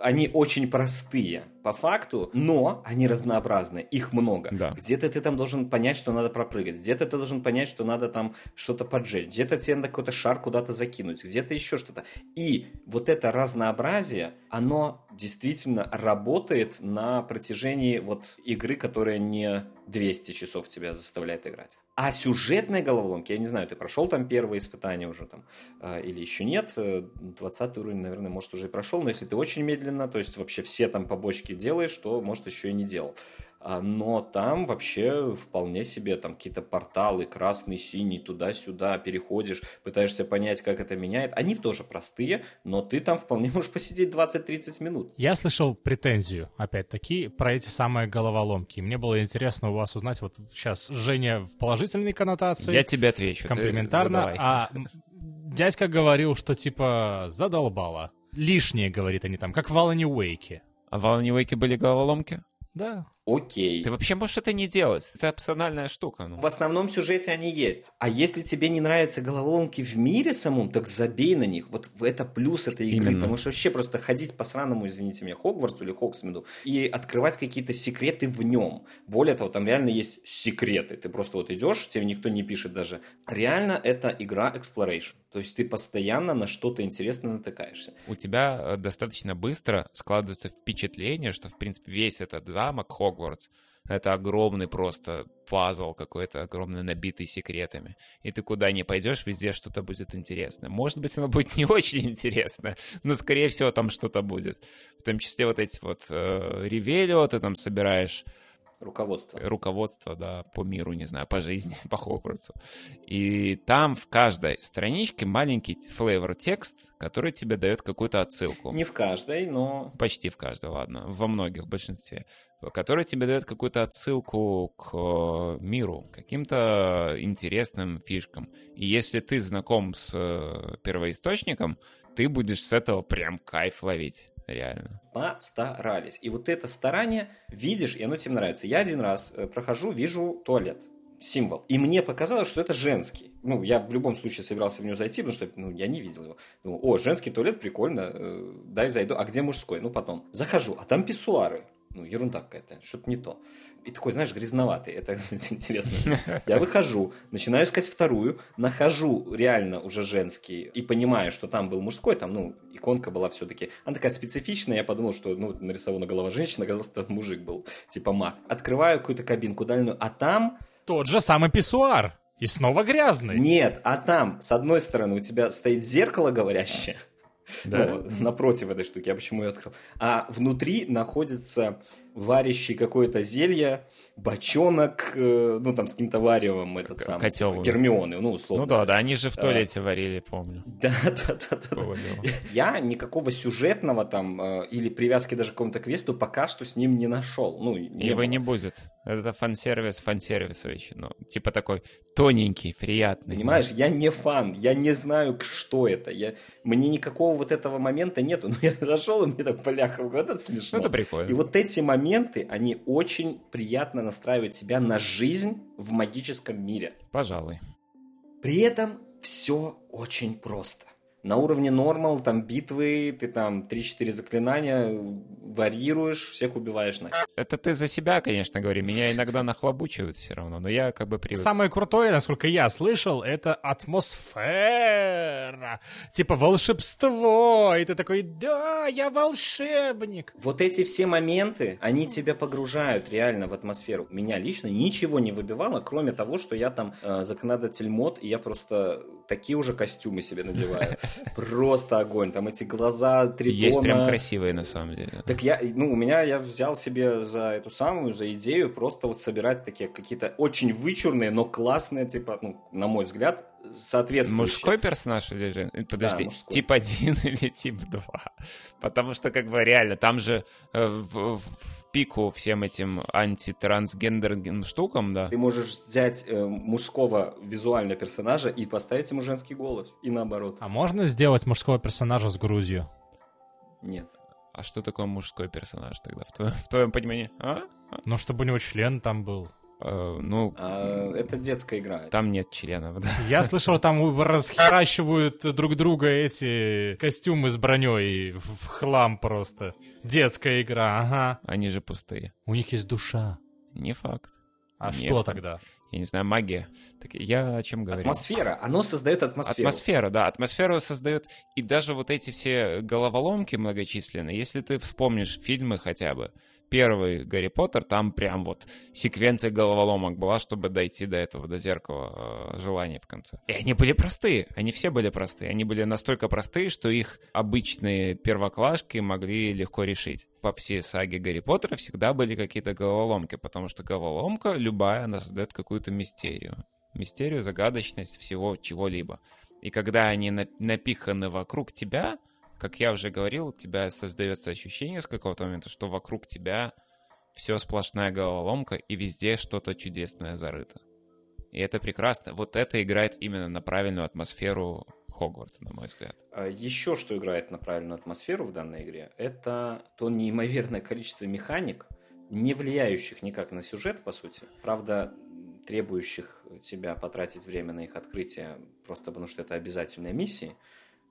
[SPEAKER 2] Они очень простые по факту, но они разнообразны, их много.
[SPEAKER 3] Да.
[SPEAKER 2] Где-то ты там должен понять, что надо пропрыгать, где-то ты должен понять, что надо там что-то поджечь, где-то тебе надо какой-то шар куда-то закинуть, где-то еще что-то. И вот это разнообразие, оно действительно работает на протяжении вот игры, которая не 200 часов тебя заставляет играть. А сюжетные головоломки, я не знаю, ты прошел там первое испытание уже там э, или еще нет, 20 уровень, наверное, может уже и прошел, но если ты очень медленно, то есть вообще все там побочки делаешь, то может еще и не делал. А, но там вообще вполне себе там какие-то порталы, красный, синий, туда-сюда, переходишь, пытаешься понять, как это меняет. Они тоже простые, но ты там вполне можешь посидеть 20-30 минут.
[SPEAKER 1] Я слышал претензию, опять-таки, про эти самые головоломки. Мне было интересно у вас узнать, вот сейчас Женя в положительной коннотации.
[SPEAKER 3] Я тебе отвечу.
[SPEAKER 1] Комплиментарно. А дядька говорил, что типа задолбало. Лишнее, говорит они там, как в Алане Уэйке.
[SPEAKER 3] А в Алане Уэйке были головоломки?
[SPEAKER 1] Да.
[SPEAKER 2] Окей.
[SPEAKER 3] Ты вообще можешь это не делать. Это опциональная штука. Ну.
[SPEAKER 2] В основном сюжете они есть. А если тебе не нравятся головоломки в мире самом, так забей на них. Вот это плюс этой игры. Именно. Потому что вообще просто ходить по сраному, извините меня, Хогвартсу или Хоксмиду и открывать какие-то секреты в нем. Более того, там реально есть секреты. Ты просто вот идешь, тебе никто не пишет даже. Реально это игра exploration. То есть ты постоянно на что-то интересное натыкаешься.
[SPEAKER 3] У тебя э, достаточно быстро складывается впечатление, что, в принципе, весь этот замок Хогвартс — это огромный просто пазл какой-то, огромный набитый секретами. И ты куда ни пойдешь, везде что-то будет интересно. Может быть, оно будет не очень интересно, но, скорее всего, там что-то будет. В том числе вот эти вот э, ревелио ты там собираешь,
[SPEAKER 2] Руководство.
[SPEAKER 3] Руководство, да, по миру, не знаю, по жизни, по Хогвартсу. И там в каждой страничке маленький флейвор текст, который тебе дает какую-то отсылку.
[SPEAKER 2] Не в каждой, но...
[SPEAKER 3] Почти в каждой, ладно. Во многих, в большинстве. Который тебе дает какую-то отсылку к э, миру, каким-то интересным фишкам. И если ты знаком с э, первоисточником, ты будешь с этого прям кайф ловить реально.
[SPEAKER 2] Постарались. И вот это старание видишь, и оно тебе нравится. Я один раз э, прохожу, вижу туалет символ. И мне показалось, что это женский. Ну, я в любом случае собирался в него зайти, потому что ну, я не видел его. Думаю, о, женский туалет, прикольно, э, дай зайду. А где мужской? Ну, потом. Захожу, а там писсуары. Ну, ерунда какая-то, что-то не то и такой, знаешь, грязноватый. Это, кстати, интересно. Я выхожу, начинаю искать вторую, нахожу реально уже женский и понимаю, что там был мужской, там, ну, иконка была все-таки. Она такая специфичная, я подумал, что, ну, нарисована голова женщины, оказалось, это мужик был, типа маг. Открываю какую-то кабинку дальнюю, а там...
[SPEAKER 1] Тот же самый писсуар. И снова грязный.
[SPEAKER 2] Нет, а там, с одной стороны, у тебя стоит зеркало говорящее, да? ну, напротив этой штуки, я почему ее открыл. А внутри находится варящий какое-то зелье, бочонок, э, ну, там, с каким-то варевом, этот К- самый,
[SPEAKER 3] Котел.
[SPEAKER 2] Гермионы, ну, условно.
[SPEAKER 3] Ну да, да, они же в туалете а, варили, помню.
[SPEAKER 2] Да, да, да, да. Я никакого сюжетного там э, или привязки даже к какому-то квесту пока что с ним не нашел. Ну,
[SPEAKER 3] не Его было. не будет. Это фан-сервис фан-сервисович. Ну, типа такой тоненький, приятный.
[SPEAKER 2] Понимаешь, я не фан, я не знаю, что это. Я... Мне никакого вот этого момента нету. Но я зашел, и мне так поляха, вот это смешно.
[SPEAKER 3] Это прикольно.
[SPEAKER 2] И вот эти моменты, они очень приятно настраивают тебя на жизнь в магическом мире.
[SPEAKER 3] Пожалуй.
[SPEAKER 2] При этом все очень просто на уровне нормал, там битвы, ты там 3-4 заклинания варьируешь, всех убиваешь на.
[SPEAKER 3] Это ты за себя, конечно, говори. Меня иногда нахлобучивают все равно, но я как бы привык.
[SPEAKER 1] Самое крутое, насколько я слышал, это атмосфера. Типа волшебство. И ты такой, да, я волшебник.
[SPEAKER 2] Вот эти все моменты, они тебя погружают реально в атмосферу. Меня лично ничего не выбивало, кроме того, что я там э, законодатель мод, и я просто такие уже костюмы себе надеваю. Просто огонь. Там эти глаза три
[SPEAKER 3] Есть прям красивые, на самом деле.
[SPEAKER 2] Так я, ну, у меня, я взял себе за эту самую, за идею просто вот собирать такие какие-то очень вычурные, но классные, типа, ну, на мой взгляд, соответствующие.
[SPEAKER 3] Мужской персонаж или же... Подожди, да, тип 1 или тип 2? Потому что, как бы, реально, там же э, в, в пику всем этим антитрансгендерным штукам, да.
[SPEAKER 2] Ты можешь взять э, мужского визуального персонажа и поставить ему женский голос, и наоборот.
[SPEAKER 1] А можно сделать мужского персонажа с грузью?
[SPEAKER 2] Нет.
[SPEAKER 3] А что такое мужской персонаж тогда, в твоем, в твоем понимании? А?
[SPEAKER 1] Ну, чтобы у него член там был.
[SPEAKER 3] Э, ну,
[SPEAKER 2] А, это детская игра.
[SPEAKER 3] там нет членов, да.
[SPEAKER 1] Я слышал, там расхерачивают друг друга эти костюмы с броней в в хлам просто. Детская игра, ага.
[SPEAKER 3] Они же пустые.
[SPEAKER 1] У них есть душа.
[SPEAKER 3] Не факт.
[SPEAKER 1] А
[SPEAKER 3] Не
[SPEAKER 1] что
[SPEAKER 3] факт.
[SPEAKER 1] тогда?
[SPEAKER 3] Я не знаю, магия. Так я о чем говорю?
[SPEAKER 2] Атмосфера. Оно создает атмосферу.
[SPEAKER 3] Атмосфера, да, атмосферу создает, и даже вот эти все головоломки многочисленные, если ты вспомнишь фильмы хотя бы, первый Гарри Поттер, там прям вот секвенция головоломок была, чтобы дойти до этого, до зеркала э, желаний в конце. И они были простые, они все были простые, они были настолько простые, что их обычные первоклашки могли легко решить. По всей саге Гарри Поттера всегда были какие-то головоломки, потому что головоломка любая, она создает какую-то мистерию. Мистерию, загадочность всего чего-либо. И когда они на- напиханы вокруг тебя, как я уже говорил, у тебя создается ощущение с какого-то момента, что вокруг тебя все сплошная головоломка, и везде что-то чудесное зарыто. И это прекрасно. Вот это играет именно на правильную атмосферу Хогвартса, на мой взгляд.
[SPEAKER 2] А Еще что играет на правильную атмосферу в данной игре, это то неимоверное количество механик, не влияющих никак на сюжет, по сути. Правда, требующих тебя потратить время на их открытие, просто потому что это обязательные миссии.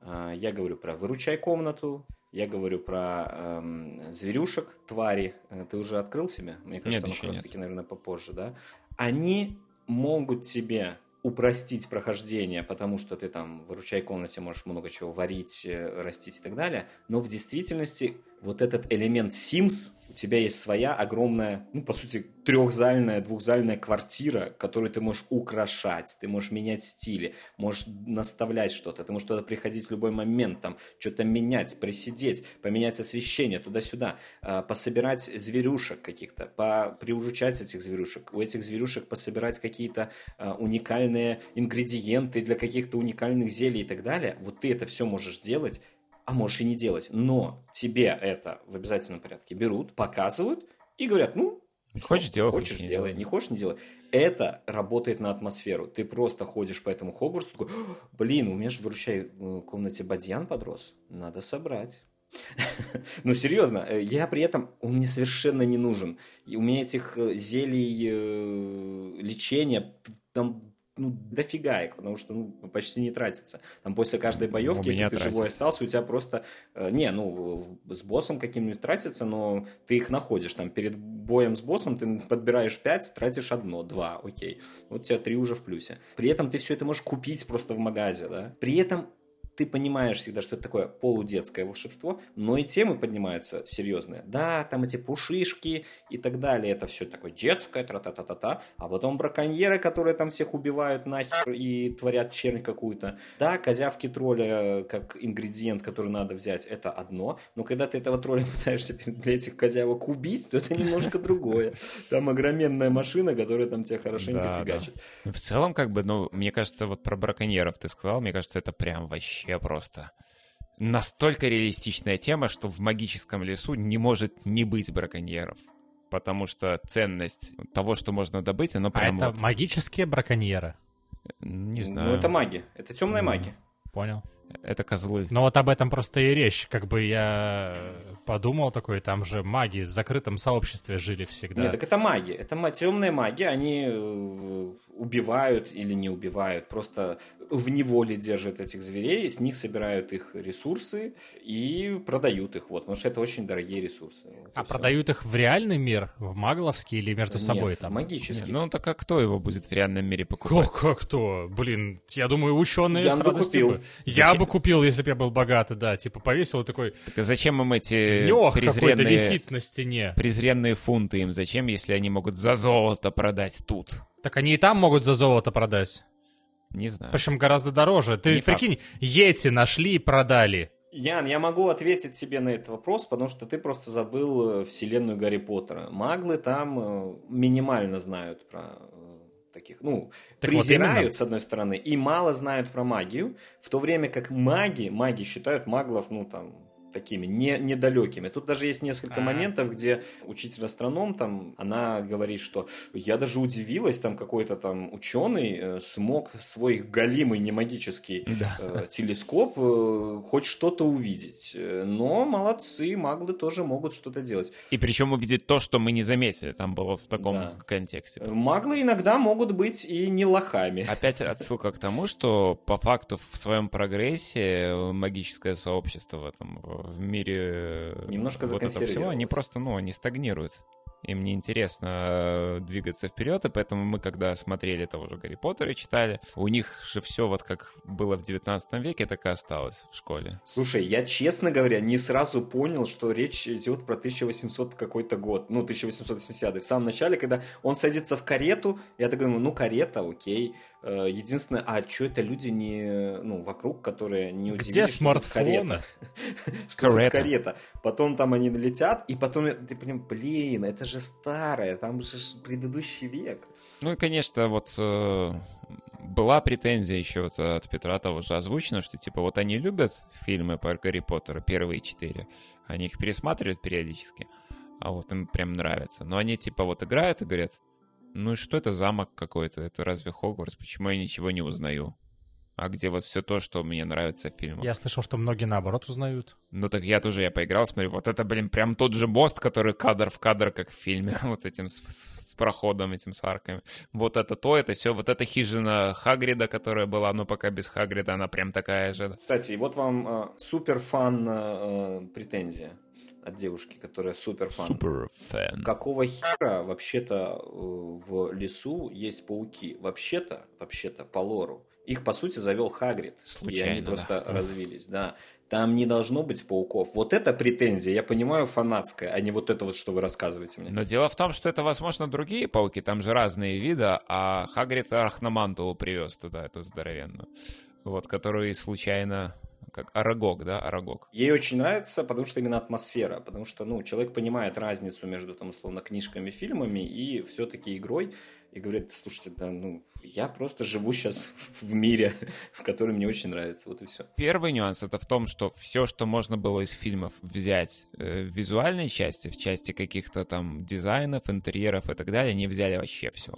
[SPEAKER 2] А, Я говорю про «Выручай комнату», я говорю про эм, зверюшек, твари. Э, Ты уже открыл себе? Мне кажется,
[SPEAKER 3] Нет,
[SPEAKER 2] оно как таки, наверное, попозже, да? Они могут тебе упростить прохождение, потому что ты там в ручай комнате можешь много чего варить, э, растить и так далее, но в действительности вот этот элемент Sims, у тебя есть своя огромная, ну, по сути, трехзальная, двухзальная квартира, которую ты можешь украшать, ты можешь менять стили, можешь наставлять что-то, ты можешь туда приходить в любой момент, там, что-то менять, присидеть, поменять освещение туда-сюда, э, пособирать зверюшек каких-то, по- приуручать этих зверюшек, у этих зверюшек пособирать какие-то э, уникальные ингредиенты для каких-то уникальных зелий и так далее. Вот ты это все можешь делать, а можешь и не делать. Но тебе это в обязательном порядке берут, показывают и говорят, ну,
[SPEAKER 3] Хочешь
[SPEAKER 2] всё,
[SPEAKER 3] делай,
[SPEAKER 2] хочешь
[SPEAKER 3] не
[SPEAKER 2] делай, не хочешь не делай. Это работает на атмосферу. Ты просто ходишь по этому Хогвартсу, такой, «О, блин, у меня же в выручай э, комнате бадьян подрос, надо собрать. Ну, серьезно, э, я при этом, он мне совершенно не нужен. У меня этих э, зелий э, лечения там ну, дофига их, потому что ну, почти не тратится. Там после каждой боевки,
[SPEAKER 3] У
[SPEAKER 2] если ты
[SPEAKER 3] тратится.
[SPEAKER 2] живой остался, у тебя просто... э, не, ну, с боссом каким-нибудь тратится, но ты их находишь. Там перед боем с боссом ты подбираешь 5, тратишь одно, два, окей. Вот у тебя три уже в плюсе. При этом ты все это можешь купить просто в магазе, да. При этом ты понимаешь всегда, что это такое полудетское волшебство, но и темы поднимаются серьезные. Да, там эти пушишки и так далее, это все такое детское, тра-та-та-та-та, а потом браконьеры, которые там всех убивают нахер и творят чернь какую-то. Да, козявки тролля как ингредиент, который надо взять, это одно, но когда ты этого тролля пытаешься для этих козявок убить, то это немножко другое. Там огроменная машина, которая там тебя хорошенько фигачит.
[SPEAKER 3] Ну, В целом, как бы, ну, мне кажется, вот про браконьеров ты сказал, мне кажется, это прям вообще просто настолько реалистичная тема, что в магическом лесу не может не быть браконьеров. Потому что ценность того, что можно добыть, она
[SPEAKER 1] А
[SPEAKER 3] прям
[SPEAKER 1] это
[SPEAKER 3] вот,
[SPEAKER 1] магические браконьеры?
[SPEAKER 3] не знаю,
[SPEAKER 2] Ну, это маги, это темная
[SPEAKER 3] Ну,
[SPEAKER 2] магия.
[SPEAKER 1] Понял.
[SPEAKER 3] это козлы.
[SPEAKER 1] Но вот об этом просто и речь. Как бы я подумал такой, там же маги в закрытом сообществе жили всегда.
[SPEAKER 2] Нет, так это маги. Это темные маги, они э, убивают или не убивают, просто в неволе держат этих зверей, с них собирают их ресурсы и продают их, вот, потому что это очень дорогие ресурсы. Вот
[SPEAKER 1] а продают их в реальный мир, в магловский или между
[SPEAKER 2] Нет,
[SPEAKER 1] собой там?
[SPEAKER 2] магический.
[SPEAKER 3] Ну, так а кто его будет в реальном мире покупать?
[SPEAKER 1] Как, как то? Блин, я думаю, ученые
[SPEAKER 2] Ян
[SPEAKER 1] с
[SPEAKER 2] бы
[SPEAKER 1] радостью
[SPEAKER 2] купил.
[SPEAKER 1] бы. Я
[SPEAKER 3] Зачем?
[SPEAKER 1] бы купил, если бы я был богатый, да. Типа повесил такой,
[SPEAKER 3] Так а зачем им эти
[SPEAKER 1] какой-то
[SPEAKER 3] презренные,
[SPEAKER 1] висит на стене.
[SPEAKER 3] презренные фунты им? Зачем, если они могут за золото продать тут?
[SPEAKER 1] Так они и там могут за золото продать.
[SPEAKER 3] Не знаю.
[SPEAKER 1] Причем гораздо дороже. Ты
[SPEAKER 3] Не факт.
[SPEAKER 1] прикинь, Йети нашли и продали.
[SPEAKER 2] Ян, я могу ответить тебе на этот вопрос, потому что ты просто забыл э, вселенную Гарри Поттера. Маглы там э, минимально знают про э, таких, ну,
[SPEAKER 1] Так вот
[SPEAKER 2] презирают,
[SPEAKER 1] именно.
[SPEAKER 2] с одной стороны, и мало знают про магию, в то время как маги, маги считают маглов, ну, там, такими не, недалекими. Тут даже есть несколько
[SPEAKER 1] А.
[SPEAKER 2] моментов, где учитель-астроном там, она говорит, что я даже удивилась, там какой-то там ученый э, смог свой галимый не магический
[SPEAKER 3] Да.
[SPEAKER 2] э, телескоп э, хоть что-то увидеть. Э, Но молодцы, маглы тоже могут что-то делать.
[SPEAKER 3] И причем увидеть то, что мы не заметили. Там было в таком
[SPEAKER 2] Да.
[SPEAKER 3] контексте.
[SPEAKER 2] Э, Маглы иногда могут быть и не лохами.
[SPEAKER 3] Опять отсылка к тому, что по факту в своем прогрессе э, магическое сообщество в этом в мире э,
[SPEAKER 2] Немножко
[SPEAKER 3] вот это всего, они просто, ну, они стагнируют. Им не интересно э, двигаться вперед, и поэтому мы, когда смотрели того же Гарри Поттера и читали, у них же все вот как было в 19 веке, так и осталось в школе.
[SPEAKER 2] Слушай, я, честно говоря, не сразу понял, что речь идет про 1800 какой-то год, ну, 1880 В самом начале, когда он садится в карету, я так думаю, ну, карета, окей. Э, Единственное, а что это люди не, ну, вокруг, которые не удивились,
[SPEAKER 1] Где смартфоны?
[SPEAKER 2] Что
[SPEAKER 3] Карета.
[SPEAKER 2] карета. Потом там они летят, и потом ты понимаешь, блин, это же старое, там же предыдущий век.
[SPEAKER 3] Ну и, конечно, вот э, была претензия еще вот от Петра того же озвучена, что типа вот они любят фильмы по Гарри Поттеру, первые четыре, они их пересматривают периодически, а вот им прям нравится. Но они типа вот играют и говорят, ну и что это замок какой-то, это разве Хогвартс, почему я ничего не узнаю? А где вот все то, что мне нравится в фильмах?
[SPEAKER 1] Я слышал, что многие наоборот узнают.
[SPEAKER 3] Ну так я тоже, я поиграл, смотрю, вот это, блин, прям тот же мост, который кадр в кадр, как в фильме, вот этим с, с- с проходом, этим с арками. Вот это то, это все, вот эта хижина Хагрида, которая была, но пока без Хагрида, она прям такая же.
[SPEAKER 2] Кстати, и вот вам э, супер фан э, претензия от девушки, которая супер фан.
[SPEAKER 3] Супер фэн.
[SPEAKER 2] Какого хера вообще-то э, в лесу есть пауки? Вообще-то, вообще-то, по лору. Их, по сути, завел Хагрид. и
[SPEAKER 3] Случайно,
[SPEAKER 2] они просто
[SPEAKER 3] да.
[SPEAKER 2] развились, да. Там не должно быть пауков. Вот это претензия, я понимаю, фанатская, а не вот это вот, что вы рассказываете мне.
[SPEAKER 3] Но дело в том, что это, возможно, другие пауки, там же разные виды, а Хагрид Архнамантулу привез туда, эту здоровенную. Вот, которую случайно... Как Арагог, да? Арагог.
[SPEAKER 2] Ей очень нравится, потому что именно атмосфера, потому что, ну, человек понимает разницу между, там, условно, книжками, фильмами и все-таки игрой, и говорит, слушайте, да, ну, я просто живу сейчас в мире, в который мне очень нравится, вот и все.
[SPEAKER 3] Первый нюанс это в том, что все, что можно было из фильмов взять э, в визуальной части, в части каких-то там дизайнов, интерьеров и так далее, они взяли вообще все.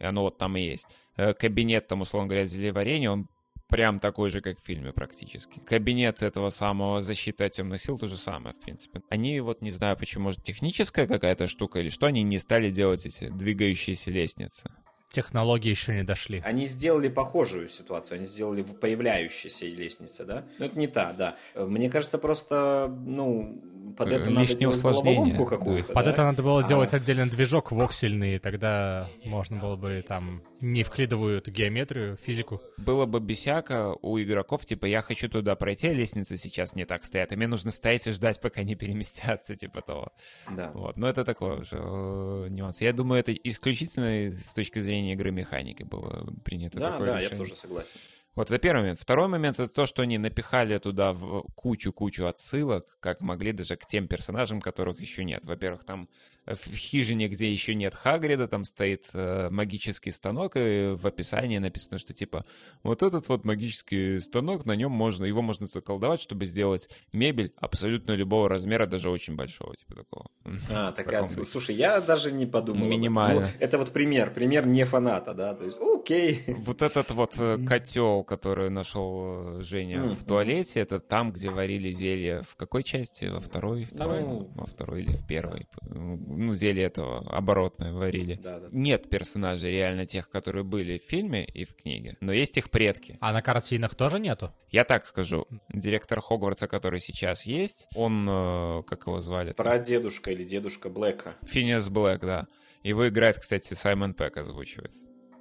[SPEAKER 3] И оно вот там и есть. Э, кабинет, там, условно говоря, зелеварения, он прям такой же, как в фильме практически. Кабинет этого самого защиты от темных сил то же самое, в принципе. Они вот, не знаю почему, может, техническая какая-то штука или что, они не стали делать эти двигающиеся лестницы.
[SPEAKER 1] Технологии еще не дошли.
[SPEAKER 2] Они сделали похожую ситуацию, они сделали в появляющейся лестнице, да? Но это не та, да. Мне кажется, просто, ну, под это надо
[SPEAKER 3] Лишнее
[SPEAKER 2] делать
[SPEAKER 3] усложнение,
[SPEAKER 2] головоломку
[SPEAKER 3] да.
[SPEAKER 2] какую-то,
[SPEAKER 1] Под
[SPEAKER 2] да?
[SPEAKER 1] это надо было
[SPEAKER 2] А.
[SPEAKER 1] делать отдельный движок воксельный, и тогда можно было бы там не вклидываю эту геометрию, физику.
[SPEAKER 3] было бы бесяка у игроков, типа, я хочу туда пройти, а лестницы сейчас не так стоят, и мне нужно стоять и ждать, пока они переместятся, типа того.
[SPEAKER 2] Да.
[SPEAKER 3] Вот, но это такой уже э, нюанс. Я думаю, это исключительно с точки зрения игры механики было принято
[SPEAKER 2] Да,
[SPEAKER 3] такое
[SPEAKER 2] да, я
[SPEAKER 3] решение.
[SPEAKER 2] тоже согласен.
[SPEAKER 3] Вот это первый момент. Второй момент это то, что они напихали туда в кучу-кучу отсылок, как могли даже к тем персонажам, которых еще нет. Во-первых, там в хижине, где еще нет Хагрида, там стоит э, магический станок, и в описании написано, что типа вот этот вот магический станок, на нем можно, его можно заколдовать, чтобы сделать мебель абсолютно любого размера, даже очень большого, типа такого.
[SPEAKER 2] А, такая отсылка.
[SPEAKER 3] духе.
[SPEAKER 2] Слушай, я даже не подумал. этом.
[SPEAKER 3] Минимально.
[SPEAKER 2] Ну, это вот пример, пример не фаната, да, то есть, окей.
[SPEAKER 3] Вот этот вот э, котел, который нашел э, Женя
[SPEAKER 2] Мгм.
[SPEAKER 3] в туалете, это там, где варили зелье. В какой части? Во второй? Второй?
[SPEAKER 2] Ну.
[SPEAKER 3] Во второй или в первой? Ну, зелье этого оборотное варили.
[SPEAKER 2] Да, да.
[SPEAKER 3] Нет персонажей реально тех, которые были в фильме и в книге, но есть их предки.
[SPEAKER 1] А на картинах тоже нету?
[SPEAKER 3] Я так скажу, директор Хогвартса, который сейчас есть, он, э, как его звали?
[SPEAKER 2] Прадедушка или дедушка Блэка.
[SPEAKER 3] Финиас Блэк, да. Его играет, кстати, Саймон Пэк озвучивает.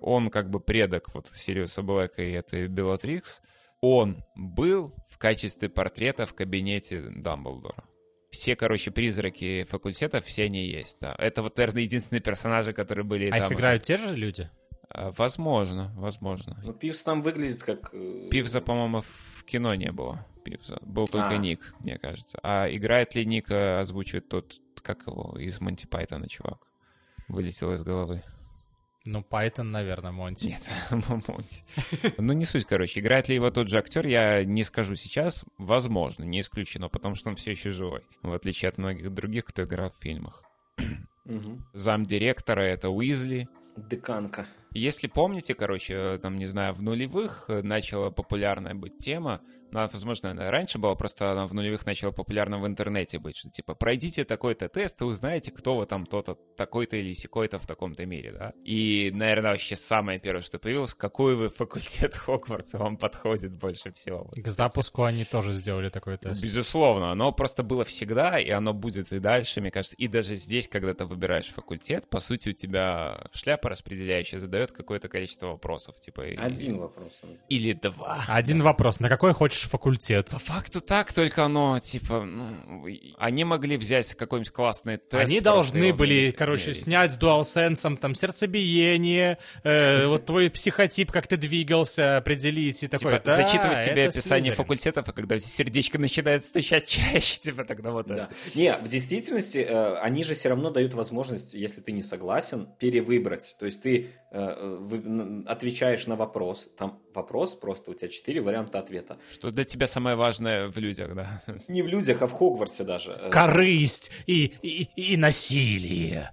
[SPEAKER 3] Он как бы предок вот Сириуса Блэка и этой Белатрикс. Он был в качестве портрета в кабинете Дамблдора. Все, короче, призраки факультетов, все они есть, да. Это вот, наверное, единственные персонажи, которые были
[SPEAKER 1] А
[SPEAKER 3] там.
[SPEAKER 1] их играют те же люди?
[SPEAKER 3] А, Возможно, возможно.
[SPEAKER 2] Ну, Пивс там выглядит как... э,
[SPEAKER 3] Пивза, по-моему, в кино не было. Пивза. Был только
[SPEAKER 2] А.
[SPEAKER 3] Ник, мне кажется. А играет ли Ника, озвучивает тот, как его, из Монти Пайтона чувак. Вылетел из головы.
[SPEAKER 1] Ну, Python, наверное, Монти.
[SPEAKER 3] Нет, Монти. Ну, не суть, короче. Играет ли его тот же актер, я не скажу сейчас. Возможно, не исключено, потому что он все еще живой. В отличие от многих других, кто играл в фильмах. Зам директора это Уизли.
[SPEAKER 2] Деканка.
[SPEAKER 3] Если помните, короче, там, не знаю, в нулевых начала популярная быть тема, ну, возможно, она раньше была, просто она в нулевых начала популярна в интернете быть, что типа пройдите такой-то тест, и узнаете, кто вы там то-то, такой-то или секой-то в таком-то мире, да. И, наверное, вообще самое первое, что появилось, какой вы факультет Хогвартса вам подходит больше всего.
[SPEAKER 1] К запуску они тоже сделали такой тест.
[SPEAKER 3] Безусловно, оно просто было всегда, и оно будет и дальше, мне кажется. И даже здесь, когда ты выбираешь факультет, по сути, у тебя шляпа распределяющая задает какое-то количество вопросов. Типа,
[SPEAKER 2] Один и... вопрос.
[SPEAKER 3] Или два.
[SPEAKER 1] Один вопрос. На какой хочешь факультет.
[SPEAKER 3] По факту так, только оно, типа, ну, они могли взять какой-нибудь классный тест.
[SPEAKER 1] Они должны были, короче, мерить. снять с DualSense там сердцебиение, э, вот твой психотип, как ты двигался, определить и такое.
[SPEAKER 3] Типа, зачитывать тебе описание факультетов, а когда сердечко начинает стучать чаще, типа тогда вот
[SPEAKER 2] да. Не, в действительности э, они же все равно дают возможность, если ты не согласен, перевыбрать. То есть ты э, отвечаешь на вопрос, там вопрос просто, у тебя четыре варианта ответа.
[SPEAKER 3] Что для тебя самое важное в людях, да?
[SPEAKER 2] Не в людях, а в Хогвартсе даже.
[SPEAKER 1] Корысть и, и, и насилие.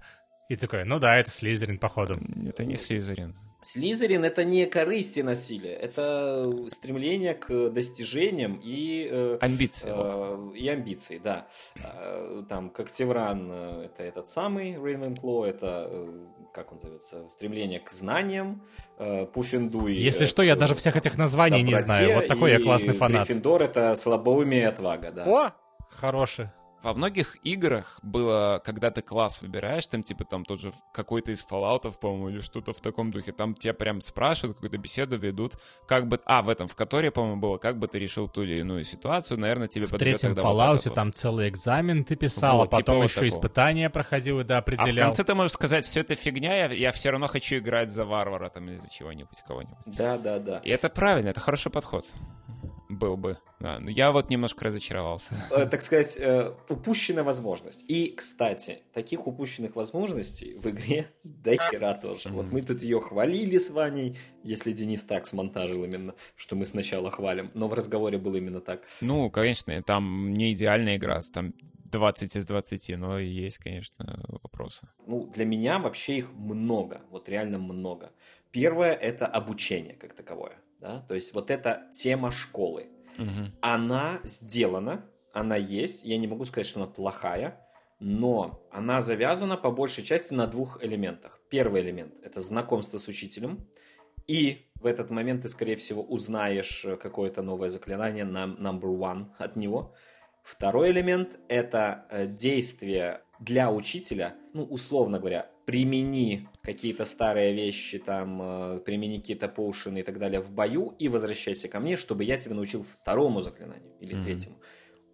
[SPEAKER 1] И такой, ну да, это Слизерин, походу.
[SPEAKER 3] Это не Слизерин.
[SPEAKER 2] Слизерин это не корысть и насилие, это стремление к достижениям и...
[SPEAKER 3] Э, амбиции.
[SPEAKER 2] Э, и амбиции, да. Э, там, как Тевран, э, это этот самый Рейвенкло, это, э, как он зовется, стремление к знаниям, э, Пуффендуй...
[SPEAKER 1] Если э, что, я даже всех этих названий не знаю, вот такой я классный фанат.
[SPEAKER 2] Гриффиндор это слабоумие и отвага, да.
[SPEAKER 1] О, хороший.
[SPEAKER 3] Во многих играх было, когда ты класс выбираешь, там типа там тот же какой-то из Fallout, по-моему, или что-то в таком духе, там тебя прям спрашивают, какую-то беседу ведут, как бы, а, в этом, в которой, по-моему, было, как бы ты решил ту или иную ситуацию, наверное, тебе
[SPEAKER 1] В третьем Fallout вот там целый экзамен ты писал, вот, а потом типа еще вот испытания проходил и да, определял. А
[SPEAKER 3] в конце ты можешь сказать, все это фигня, я, я все равно хочу играть за варвара там или за чего-нибудь, кого-нибудь.
[SPEAKER 2] Да, да, да.
[SPEAKER 3] И это правильно, это хороший подход был бы. Я вот немножко разочаровался.
[SPEAKER 2] Э, так сказать, э, упущенная возможность. И, кстати, таких упущенных возможностей в игре до хера тоже. Вот мы тут ее хвалили с Ваней, если Денис так смонтажил именно, что мы сначала хвалим, но в разговоре было именно так.
[SPEAKER 3] Ну, конечно, там не идеальная игра, там 20 из 20, но есть, конечно, вопросы.
[SPEAKER 2] Ну, для меня вообще их много, вот реально много. Первое – это обучение как таковое. Да? То есть вот эта тема школы, угу. она сделана, она есть. Я не могу сказать, что она плохая, но она завязана по большей части на двух элементах. Первый элемент – это знакомство с учителем, и в этот момент ты, скорее всего, узнаешь какое-то новое заклинание на number one от него. Второй элемент – это э, действие для учителя, ну, условно говоря, примени какие-то старые вещи, там, э, примени какие-то поушены и так далее в бою и возвращайся ко мне, чтобы я тебя научил второму заклинанию или mm-hmm. третьему.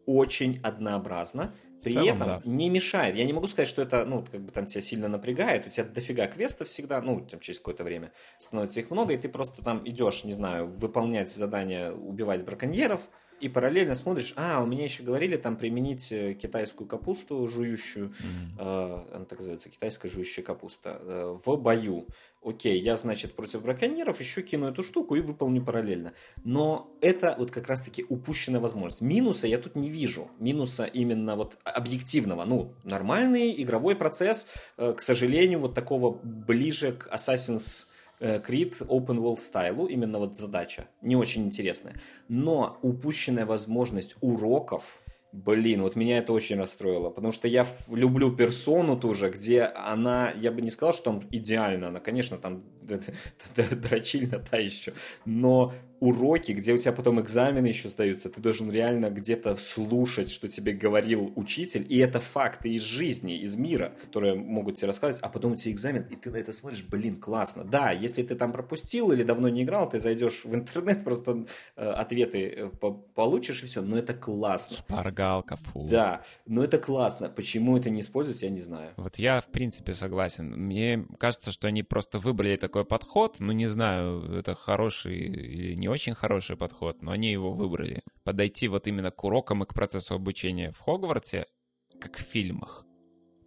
[SPEAKER 2] Очень однообразно, при целом, этом да. не мешает. Я не могу сказать, что это, ну, как бы там тебя сильно напрягает. У тебя дофига квестов всегда, ну, там через какое-то время становится их много, и ты просто там идешь, не знаю, выполнять задания, убивать браконьеров, и параллельно смотришь, а, у меня еще говорили там применить э, китайскую капусту жующую, mm-hmm. э, она так называется, китайская жующая капуста, э, в бою. Окей, я, значит, против браконьеров еще кину эту штуку и выполню параллельно. Но это вот как раз-таки упущенная возможность. Минуса я тут не вижу. Минуса именно вот объективного. Ну, нормальный игровой процесс, э, к сожалению, вот такого ближе к Assassin's Creed Open World стайлу, именно вот задача, не очень интересная. Но упущенная возможность уроков, блин, вот меня это очень расстроило, потому что я люблю персону тоже, где она, я бы не сказал, что там идеально, она, конечно, там дрочильно та еще, но уроки, где у тебя потом экзамены еще сдаются, ты должен реально где-то слушать, что тебе говорил учитель, и это факты из жизни, из мира, которые могут тебе рассказывать, а потом у тебя экзамен, и ты на это смотришь, блин, классно. Да, если ты там пропустил или давно не играл, ты зайдешь в интернет, просто э, ответы э, по получишь и все, но это классно.
[SPEAKER 3] Шпаргалка, фу.
[SPEAKER 2] Да, но это классно. Почему это не использовать, я не знаю.
[SPEAKER 3] Вот я, в принципе, согласен. Мне кажется, что они просто выбрали такой подход, ну, не знаю, это хороший или не очень хороший подход, но они его выбрали. Подойти вот именно к урокам и к процессу обучения в Хогвартсе, как в фильмах.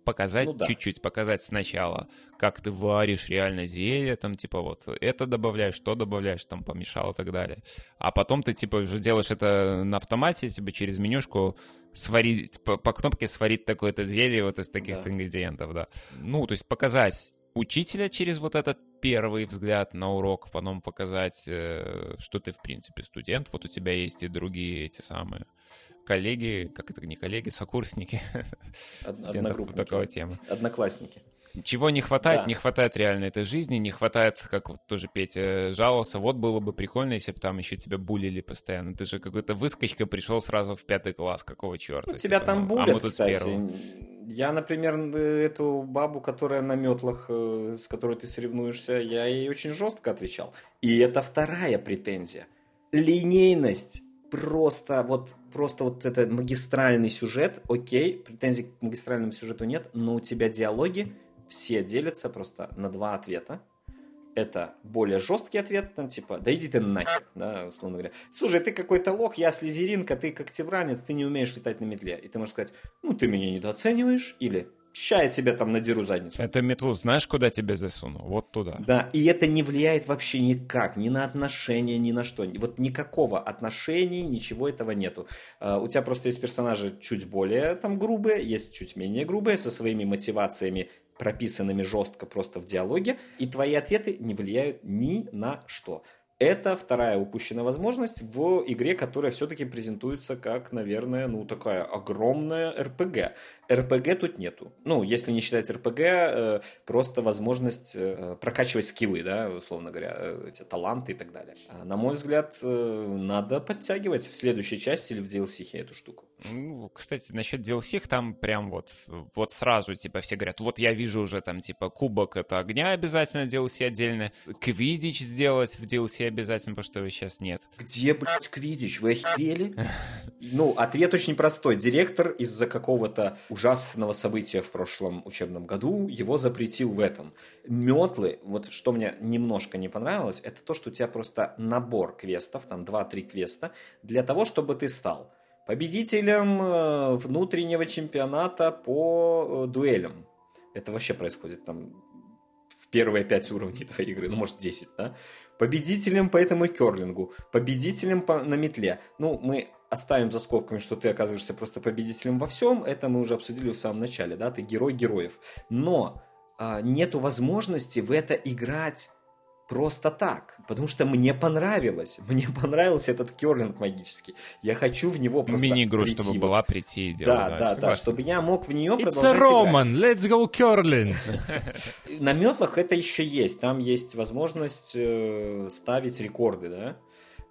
[SPEAKER 3] показать
[SPEAKER 2] Ну да.
[SPEAKER 3] чуть-чуть, показать сначала, как ты варишь реально зелье, там, типа, вот, это добавляешь, что добавляешь, там, помешал и так далее. А потом ты, типа, уже делаешь это на автомате, типа, через менюшку сварить, по, по кнопке сварить такое-то зелье вот из таких-то
[SPEAKER 2] Да.
[SPEAKER 3] ингредиентов, да. Ну, то есть показать учителя через вот этот первый взгляд на урок, потом показать, э, что ты, в принципе, студент, вот у тебя есть и другие эти самые коллеги, как это не коллеги, сокурсники
[SPEAKER 2] Од-
[SPEAKER 3] студентов такого темы.
[SPEAKER 2] Одноклассники.
[SPEAKER 3] Чего не хватает?
[SPEAKER 2] Да.
[SPEAKER 3] Не хватает реально этой жизни, не хватает, как вот тоже Петя жаловался, вот было бы прикольно, если бы там еще тебя булили постоянно. Ты же какой-то выскочка пришел сразу в пятый класс, какого черта?
[SPEAKER 2] Ну, тебя
[SPEAKER 3] Типа,
[SPEAKER 2] там
[SPEAKER 3] ну, а
[SPEAKER 2] булят,
[SPEAKER 3] мы тут с
[SPEAKER 2] кстати.
[SPEAKER 3] первого.
[SPEAKER 2] Я, например, эту бабу, которая на метлах, э, с которой ты соревнуешься, я ей очень жестко отвечал. И это вторая претензия. Линейность. Просто вот, просто вот это магистральный сюжет, окей, претензий к магистральному сюжету нет, но у тебя диалоги все делятся просто на два ответа. Это более жесткий ответ, там, типа, да иди ты нахер, да, условно говоря. Слушай, ты какой-то лох, я слезеринка, ты когтевранец, ты не умеешь летать на метле. И ты можешь сказать, ну, ты меня недооцениваешь, или ща я тебе там надеру задницу.
[SPEAKER 3] Это метлу знаешь, куда тебе засуну? Вот туда.
[SPEAKER 2] Да, и это не влияет вообще никак, ни на отношения, ни на что. Вот никакого отношений, ничего этого нету. А, У тебя просто есть персонажи чуть более там грубые, есть чуть менее грубые, со своими мотивациями, прописанными жестко просто в диалоге, и твои ответы не влияют ни на что. Это вторая упущенная возможность в игре, которая все-таки презентуется как, наверное, ну такая огромная РПГ. РПГ тут нету. Ну, если не считать РПГ, э, просто возможность э, прокачивать скиллы, да, условно говоря, э, эти таланты и так далее. А, на мой взгляд, э, надо подтягивать в следующей части или в DLC эту штуку.
[SPEAKER 3] Ну, кстати, насчет DLC там прям вот, вот сразу, типа, все говорят, вот я вижу уже там, типа, кубок это огня обязательно DLC отдельно, квидич сделать в DLC обязательно, потому что его сейчас нет.
[SPEAKER 2] Где, блядь, Квидич? Вы охерели? Ну, ответ очень простой. Директор из-за какого-то ужасного события в прошлом учебном году его запретил в этом. Метлы, вот что мне немножко не понравилось, это то, что у тебя просто набор квестов, там 2-3 квеста, для того, чтобы ты стал победителем э, внутреннего чемпионата по э, дуэлям. Это вообще происходит там в первые 5 уровней твоей игры, ну, может, 10, да? победителем по этому керлингу, победителем по, на метле. Ну, мы оставим за скобками, что ты оказываешься просто победителем во всем, это мы уже обсудили в самом начале, да, ты герой героев. Но а, нету возможности в это играть просто так, потому что мне понравилось, мне понравился этот керлинг магический. Я хочу в него просто
[SPEAKER 3] Мини-игру,
[SPEAKER 2] прийти.
[SPEAKER 3] чтобы была, прийти и делать.
[SPEAKER 2] Да, да, да, чтобы я мог в нее
[SPEAKER 1] It's a
[SPEAKER 2] продолжать играть.
[SPEAKER 1] Roman, let's go curling.
[SPEAKER 2] На метлах это еще есть. Там есть возможность э, ставить рекорды, да.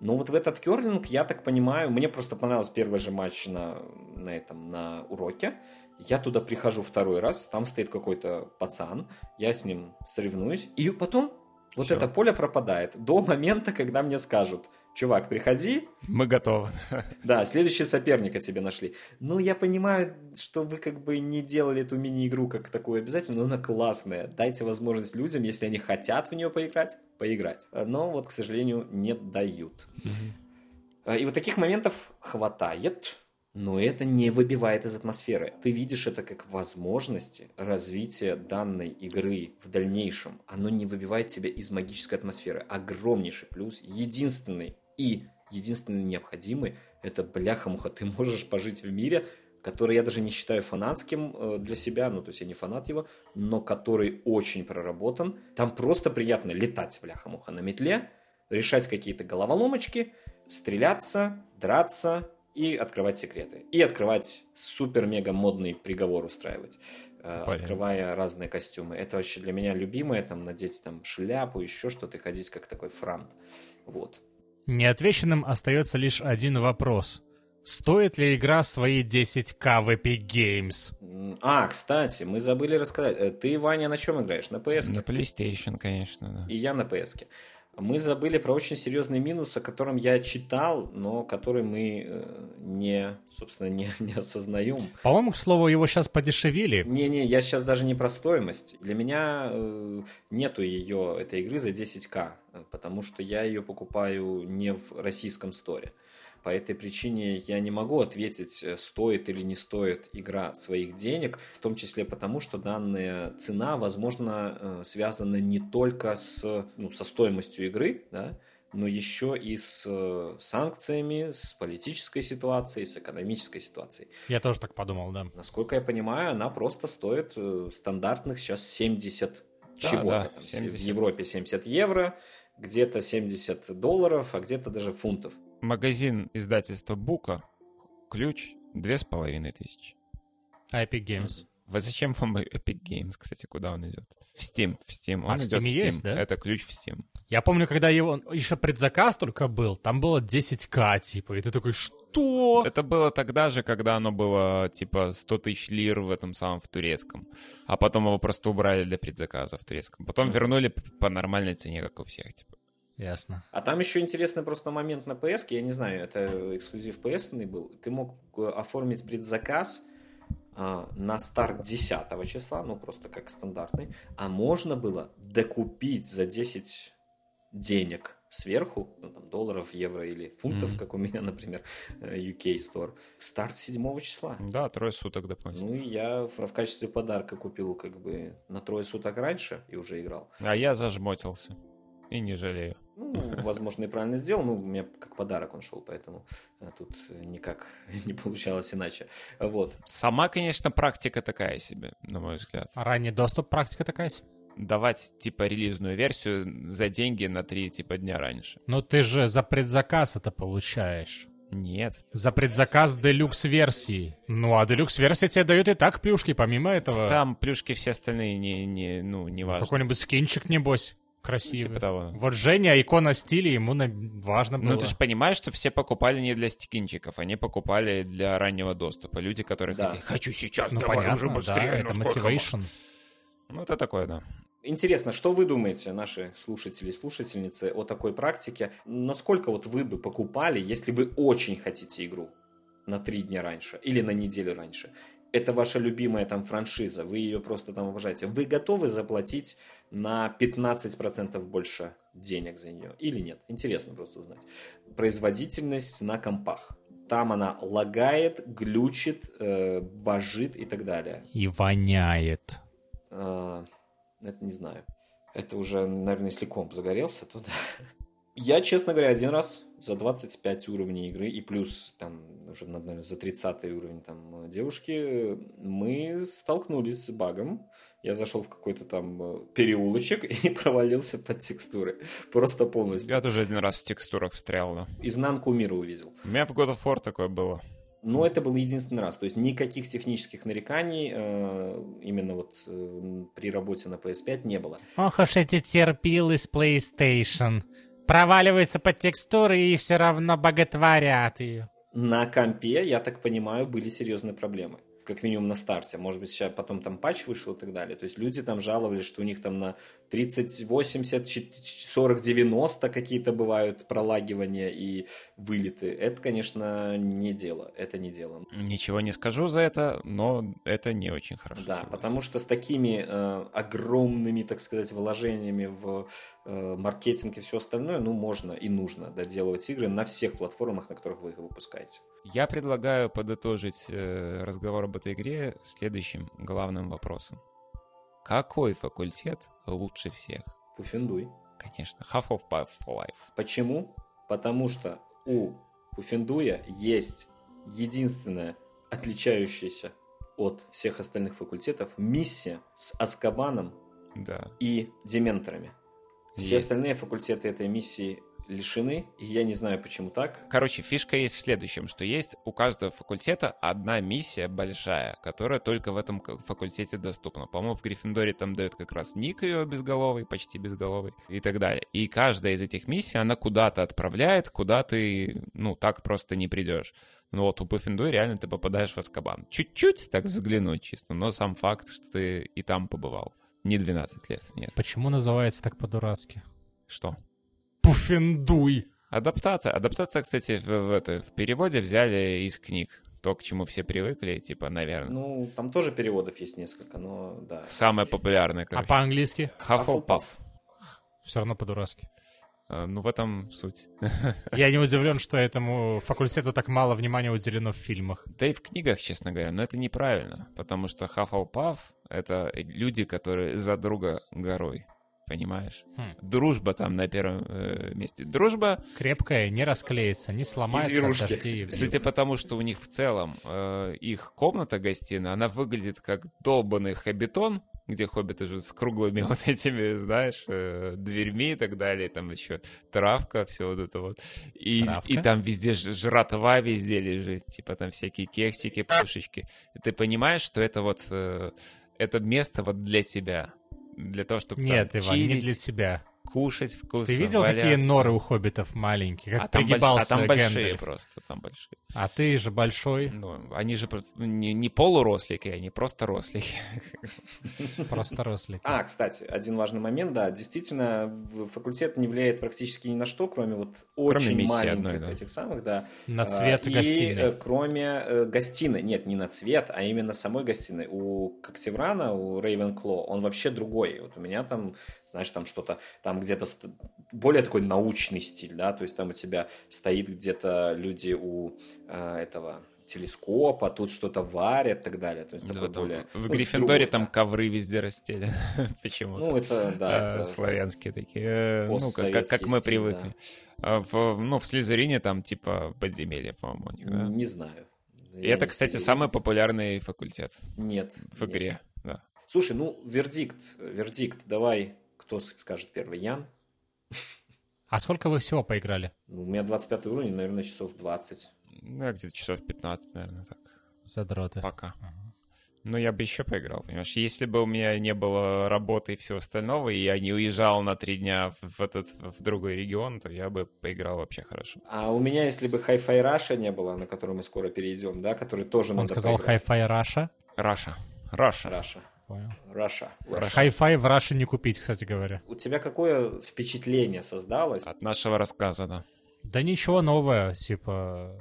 [SPEAKER 2] Но вот в этот керлинг, я так понимаю, мне просто понравился первый же матч на, на этом, на уроке. Я туда прихожу второй раз, там стоит какой-то пацан, я с ним соревнуюсь, и потом вот
[SPEAKER 3] Всё.
[SPEAKER 2] это поле пропадает до момента, когда мне скажут, чувак, приходи,
[SPEAKER 3] Мы готовы.
[SPEAKER 2] да, следующий соперника тебе нашли. Ну, я понимаю, что вы как бы не делали эту мини-игру как такую обязательно, но она классная. Дайте возможность людям, если они хотят в нее поиграть, поиграть. Но вот, к сожалению, не дают. И вот таких моментов хватает, но это не выбивает из атмосферы. Ты видишь это как возможности развития данной игры в дальнейшем. Оно не выбивает тебя из магической атмосферы. Огромнейший плюс, единственный и единственный необходимый, это бляха-муха, ты можешь пожить в мире, который я даже не считаю фанатским э, для себя, ну, то есть я не фанат его, но который очень проработан. Там просто приятно летать, бляха-муха, на метле, решать какие-то головоломочки, стреляться, драться и открывать секреты. И открывать супер-мега модный приговор устраивать, э,
[SPEAKER 3] Блин.
[SPEAKER 2] открывая разные костюмы. Это вообще для меня любимое, там, надеть там шляпу, еще что-то, и ходить как такой франт. Вот.
[SPEAKER 1] Неотвеченным остается лишь один вопрос. Стоит ли игра свои 10к в Epic Games?
[SPEAKER 2] А, кстати, мы забыли рассказать. Э, Ты, Ваня, на чем играешь? На PS?
[SPEAKER 3] На PlayStation, конечно, да.
[SPEAKER 2] И я на PS. Мы забыли про очень серьезный минус, о котором я читал, но который мы э, не, собственно, не, не осознаем.
[SPEAKER 1] По-моему, к слову, его сейчас подешевили.
[SPEAKER 2] Не-не, я сейчас даже не про стоимость. Для меня э, нету ее, этой игры за 10к, э, потому что я ее покупаю не в российском сторе. По этой причине я не могу ответить, э, стоит или не стоит игра своих денег, в том числе потому, что данная цена, возможно, э, связана не только с, ну, со стоимостью игры, да, но еще и с э, санкциями, с политической ситуацией, с экономической ситуацией.
[SPEAKER 1] Я тоже так подумал, да.
[SPEAKER 2] Насколько я понимаю, она просто стоит стандартных сейчас 70 да, чего-то. Да, 70. В Европе 70 евро, где-то 70 долларов, а где-то даже фунтов.
[SPEAKER 3] Магазин издательства Бука, ключ, две с половиной тысячи.
[SPEAKER 1] А Epic Games?
[SPEAKER 3] Вы зачем вам Epic Games, кстати, куда он идет? В Steam, в Steam.
[SPEAKER 1] Он а в Steam, в Steam есть, да?
[SPEAKER 3] Это ключ в Steam.
[SPEAKER 1] Я помню, когда его еще предзаказ только был, там было 10к, типа, и ты такой, что?
[SPEAKER 3] Это было тогда же, когда оно было, типа, 100 тысяч лир в этом самом, в турецком. А потом его просто убрали для предзаказа в турецком. Потом вернули по нормальной цене, как у всех, типа.
[SPEAKER 1] Ясно.
[SPEAKER 2] А там еще интересный просто момент на PS, я не знаю, это эксклюзив PS был. Ты мог э, оформить предзаказ, а, на старт 10 числа, ну просто как стандартный, а можно было докупить за 10 денег сверху, ну там долларов, евро или фунтов, mm-hmm. как у меня, например, э, UK Store, старт 7 числа.
[SPEAKER 3] Да, трое суток дополнительно.
[SPEAKER 2] Ну я в, в качестве подарка купил как бы на трое суток раньше и уже играл.
[SPEAKER 3] А я зажмотился и не жалею.
[SPEAKER 2] Ну, возможно, и правильно сделал. Ну, у меня как подарок он шел, поэтому э, тут никак не получалось иначе. Вот.
[SPEAKER 3] Сама, конечно, практика такая себе, на мой взгляд.
[SPEAKER 1] А ранний доступ практика такая себе?
[SPEAKER 3] давать, типа, релизную версию за деньги на три, типа, дня раньше.
[SPEAKER 1] Но ты же за предзаказ это получаешь.
[SPEAKER 3] Нет.
[SPEAKER 1] За предзаказ делюкс-версии. Ну, а делюкс-версия тебе дает и так плюшки, помимо этого.
[SPEAKER 3] Там плюшки все остальные не, не, ну, не важно.
[SPEAKER 1] Какой-нибудь скинчик, небось. Красивый.
[SPEAKER 3] Типа того.
[SPEAKER 1] Вот Женя, икона стиля, ему важно было.
[SPEAKER 3] Ну, ты же понимаешь, что все покупали не для стикинчиков, они покупали для раннего доступа. Люди, которые да. хотели, хочу сейчас,
[SPEAKER 1] ну, давай понятно, уже быстрее. Да, это мотивейшн.
[SPEAKER 3] Ну, это такое, да.
[SPEAKER 2] Интересно, что вы думаете, наши слушатели и слушательницы, о такой практике? Насколько вот вы бы покупали, если вы очень хотите игру на три дня раньше или на неделю раньше? это ваша любимая там франшиза, вы ее просто там обожаете, вы готовы заплатить на 15% больше денег за нее или нет? Интересно просто узнать. Производительность на компах. Там она лагает, глючит, э, божит и так далее.
[SPEAKER 1] И воняет.
[SPEAKER 2] Э, это не знаю. Это уже, наверное, если комп загорелся, то да. Я, честно говоря, один раз за 25 уровней игры и плюс там уже, наверное, за 30 уровень там девушки, мы столкнулись с багом. Я зашел в какой-то там э, переулочек и провалился под текстуры. Просто полностью.
[SPEAKER 3] Я тоже один раз в текстурах встрял, да.
[SPEAKER 2] Изнанку мира увидел.
[SPEAKER 3] У меня в God of War такое было.
[SPEAKER 2] Но это был единственный раз. То есть никаких технических нареканий э, именно вот э, при работе на PS5 не было.
[SPEAKER 1] Ох уж эти терпилы с PlayStation проваливается под текстуры и все равно боготворят ее.
[SPEAKER 2] На компе, я так понимаю, были серьезные проблемы как минимум на старте. Может быть, сейчас потом там патч вышел и так далее. То есть люди там жаловались, что у них там на 30, 80, 40, 90 какие-то бывают пролагивания и вылеты. Это, конечно, не дело. Это не дело.
[SPEAKER 3] Ничего не скажу за это, но это не очень хорошо.
[SPEAKER 2] Да, потому что с такими э, огромными, так сказать, вложениями в маркетинг и все остальное, ну, можно и нужно доделывать игры на всех платформах, на которых вы их выпускаете.
[SPEAKER 3] Я предлагаю подытожить э, разговор об этой игре следующим главным вопросом. Какой факультет лучше всех?
[SPEAKER 2] Пуффендуй.
[SPEAKER 3] Конечно, Half of Life.
[SPEAKER 2] Почему? Потому что у Пуффендуя есть единственная отличающаяся от всех остальных факультетов миссия с Аскабаном
[SPEAKER 3] да.
[SPEAKER 2] и Дементорами. Все есть. остальные факультеты этой миссии лишены, и я не знаю, почему так.
[SPEAKER 3] Короче, фишка есть в следующем, что есть у каждого факультета одна миссия большая, которая только в этом факультете доступна. По-моему, в Гриффиндоре там дают как раз ник ее безголовый, почти безголовый и так далее. И каждая из этих миссий, она куда-то отправляет, куда ты, ну, так просто не придешь. Ну вот у Пуффендуй реально ты попадаешь в Аскабан. Чуть-чуть так взглянуть чисто, но сам факт, что ты и там побывал. Не 12 лет, нет.
[SPEAKER 1] Почему называется так по-дурацки?
[SPEAKER 3] Что?
[SPEAKER 1] Пуфендуй.
[SPEAKER 3] Адаптация. Адаптация, кстати, в, в, это, в переводе взяли из книг. То, к чему все привыкли, типа, наверное.
[SPEAKER 2] Ну, там тоже переводов есть несколько, но да.
[SPEAKER 3] Самое популярное,
[SPEAKER 1] короче. А по-английски?
[SPEAKER 3] Hufflepuff.
[SPEAKER 1] Все равно по-дурацки.
[SPEAKER 3] Э, Ну, в этом суть.
[SPEAKER 1] Я не удивлен, что этому факультету так мало внимания уделено в фильмах.
[SPEAKER 3] Да и в книгах, честно говоря, но это неправильно, потому что Хаффлпаф — это люди, которые за друга горой, понимаешь?
[SPEAKER 1] Хм.
[SPEAKER 3] Дружба там на первом э, месте. Дружба,
[SPEAKER 1] Крепкая, не расклеится, не сломается от дождей.
[SPEAKER 3] судя по тому, что у них в целом э, их комната гостиная, она выглядит как долбанный хабитон, где хоббиты живут с круглыми вот этими, знаешь, э, дверьми и так далее, там еще травка, все вот это вот. И,
[SPEAKER 1] Травка?
[SPEAKER 3] и там везде жратва везде лежит, типа там всякие кексики, пушечки. Ты понимаешь, что это вот, э, это место вот для тебя, для того, чтобы
[SPEAKER 1] Нет,
[SPEAKER 3] там
[SPEAKER 1] Иван, не
[SPEAKER 3] чилить,
[SPEAKER 1] для тебя.
[SPEAKER 3] Кушать вкусно,
[SPEAKER 1] Ты видел, какие
[SPEAKER 3] валяться.
[SPEAKER 1] норы у хоббитов маленькие? Как
[SPEAKER 3] а там, больш-
[SPEAKER 1] пригибался
[SPEAKER 3] а там большие просто, там большие.
[SPEAKER 1] А ты же большой,
[SPEAKER 3] Ну, они же не, не полурослики, они просто рослики.
[SPEAKER 1] просто рослик.
[SPEAKER 2] А, кстати, один важный момент, да, действительно, факультет не влияет практически ни на что, кроме вот очень маленьких
[SPEAKER 3] одной, да.
[SPEAKER 2] этих самых, да.
[SPEAKER 1] На
[SPEAKER 2] А,
[SPEAKER 1] цвет
[SPEAKER 2] и,
[SPEAKER 1] гостиной.
[SPEAKER 2] э, кроме э, гостиной, нет, не на цвет, а именно самой гостиной. У Когтеврана, у Рейвенкло, он вообще другой. Вот у меня там, знаешь, там что-то, там где-то более такой научный стиль, да, то есть там у тебя стоит где-то люди у э, этого телескопа, тут что-то варят и так далее. То есть
[SPEAKER 3] Да, там
[SPEAKER 2] более...
[SPEAKER 3] в Гриффиндоре
[SPEAKER 2] другой,
[SPEAKER 3] там
[SPEAKER 2] да.
[SPEAKER 3] ковры везде расстелены. Почему-то.
[SPEAKER 2] Ну, это, да,
[SPEAKER 3] Э,
[SPEAKER 2] это...
[SPEAKER 3] славянские такие. э, Ну, как- как, мы
[SPEAKER 2] стиль,
[SPEAKER 3] привыкли. А в, ну, в Слизерине там типа подземелье, по-моему, у них, да?
[SPEAKER 2] Не знаю.
[SPEAKER 3] И
[SPEAKER 2] Я
[SPEAKER 3] это, кстати,
[SPEAKER 2] слежу.
[SPEAKER 3] самый популярный факультет
[SPEAKER 2] Нет.
[SPEAKER 3] в
[SPEAKER 2] нет.
[SPEAKER 3] игре. Да.
[SPEAKER 2] Слушай, ну, вердикт, вердикт, давай, кто скажет первый? Ян?
[SPEAKER 1] А сколько вы всего поиграли?
[SPEAKER 2] Ну, у меня 25 уровень, наверное, часов 20.
[SPEAKER 3] Ну, я где-то часов 15, наверное, так.
[SPEAKER 1] Задроты.
[SPEAKER 3] Пока. Ну, я бы еще поиграл, понимаешь? Если бы у меня не было работы и всего остального, и я не уезжал на три дня в, этот, в другой регион, то я бы поиграл вообще хорошо.
[SPEAKER 2] А у меня, если бы Hi-Fi Russia не было, на который мы скоро перейдем, да, который тоже
[SPEAKER 1] Он
[SPEAKER 2] надо
[SPEAKER 1] сказал
[SPEAKER 2] поиграть.
[SPEAKER 1] Hi-Fi Russia.
[SPEAKER 3] Russia. Russia.
[SPEAKER 2] Russia.
[SPEAKER 1] Понял.
[SPEAKER 2] Russia.
[SPEAKER 1] Hi-Fi в Russia не купить, кстати говоря.
[SPEAKER 2] У тебя какое впечатление создалось?
[SPEAKER 3] От нашего рассказа, да.
[SPEAKER 1] Да ничего нового, типа...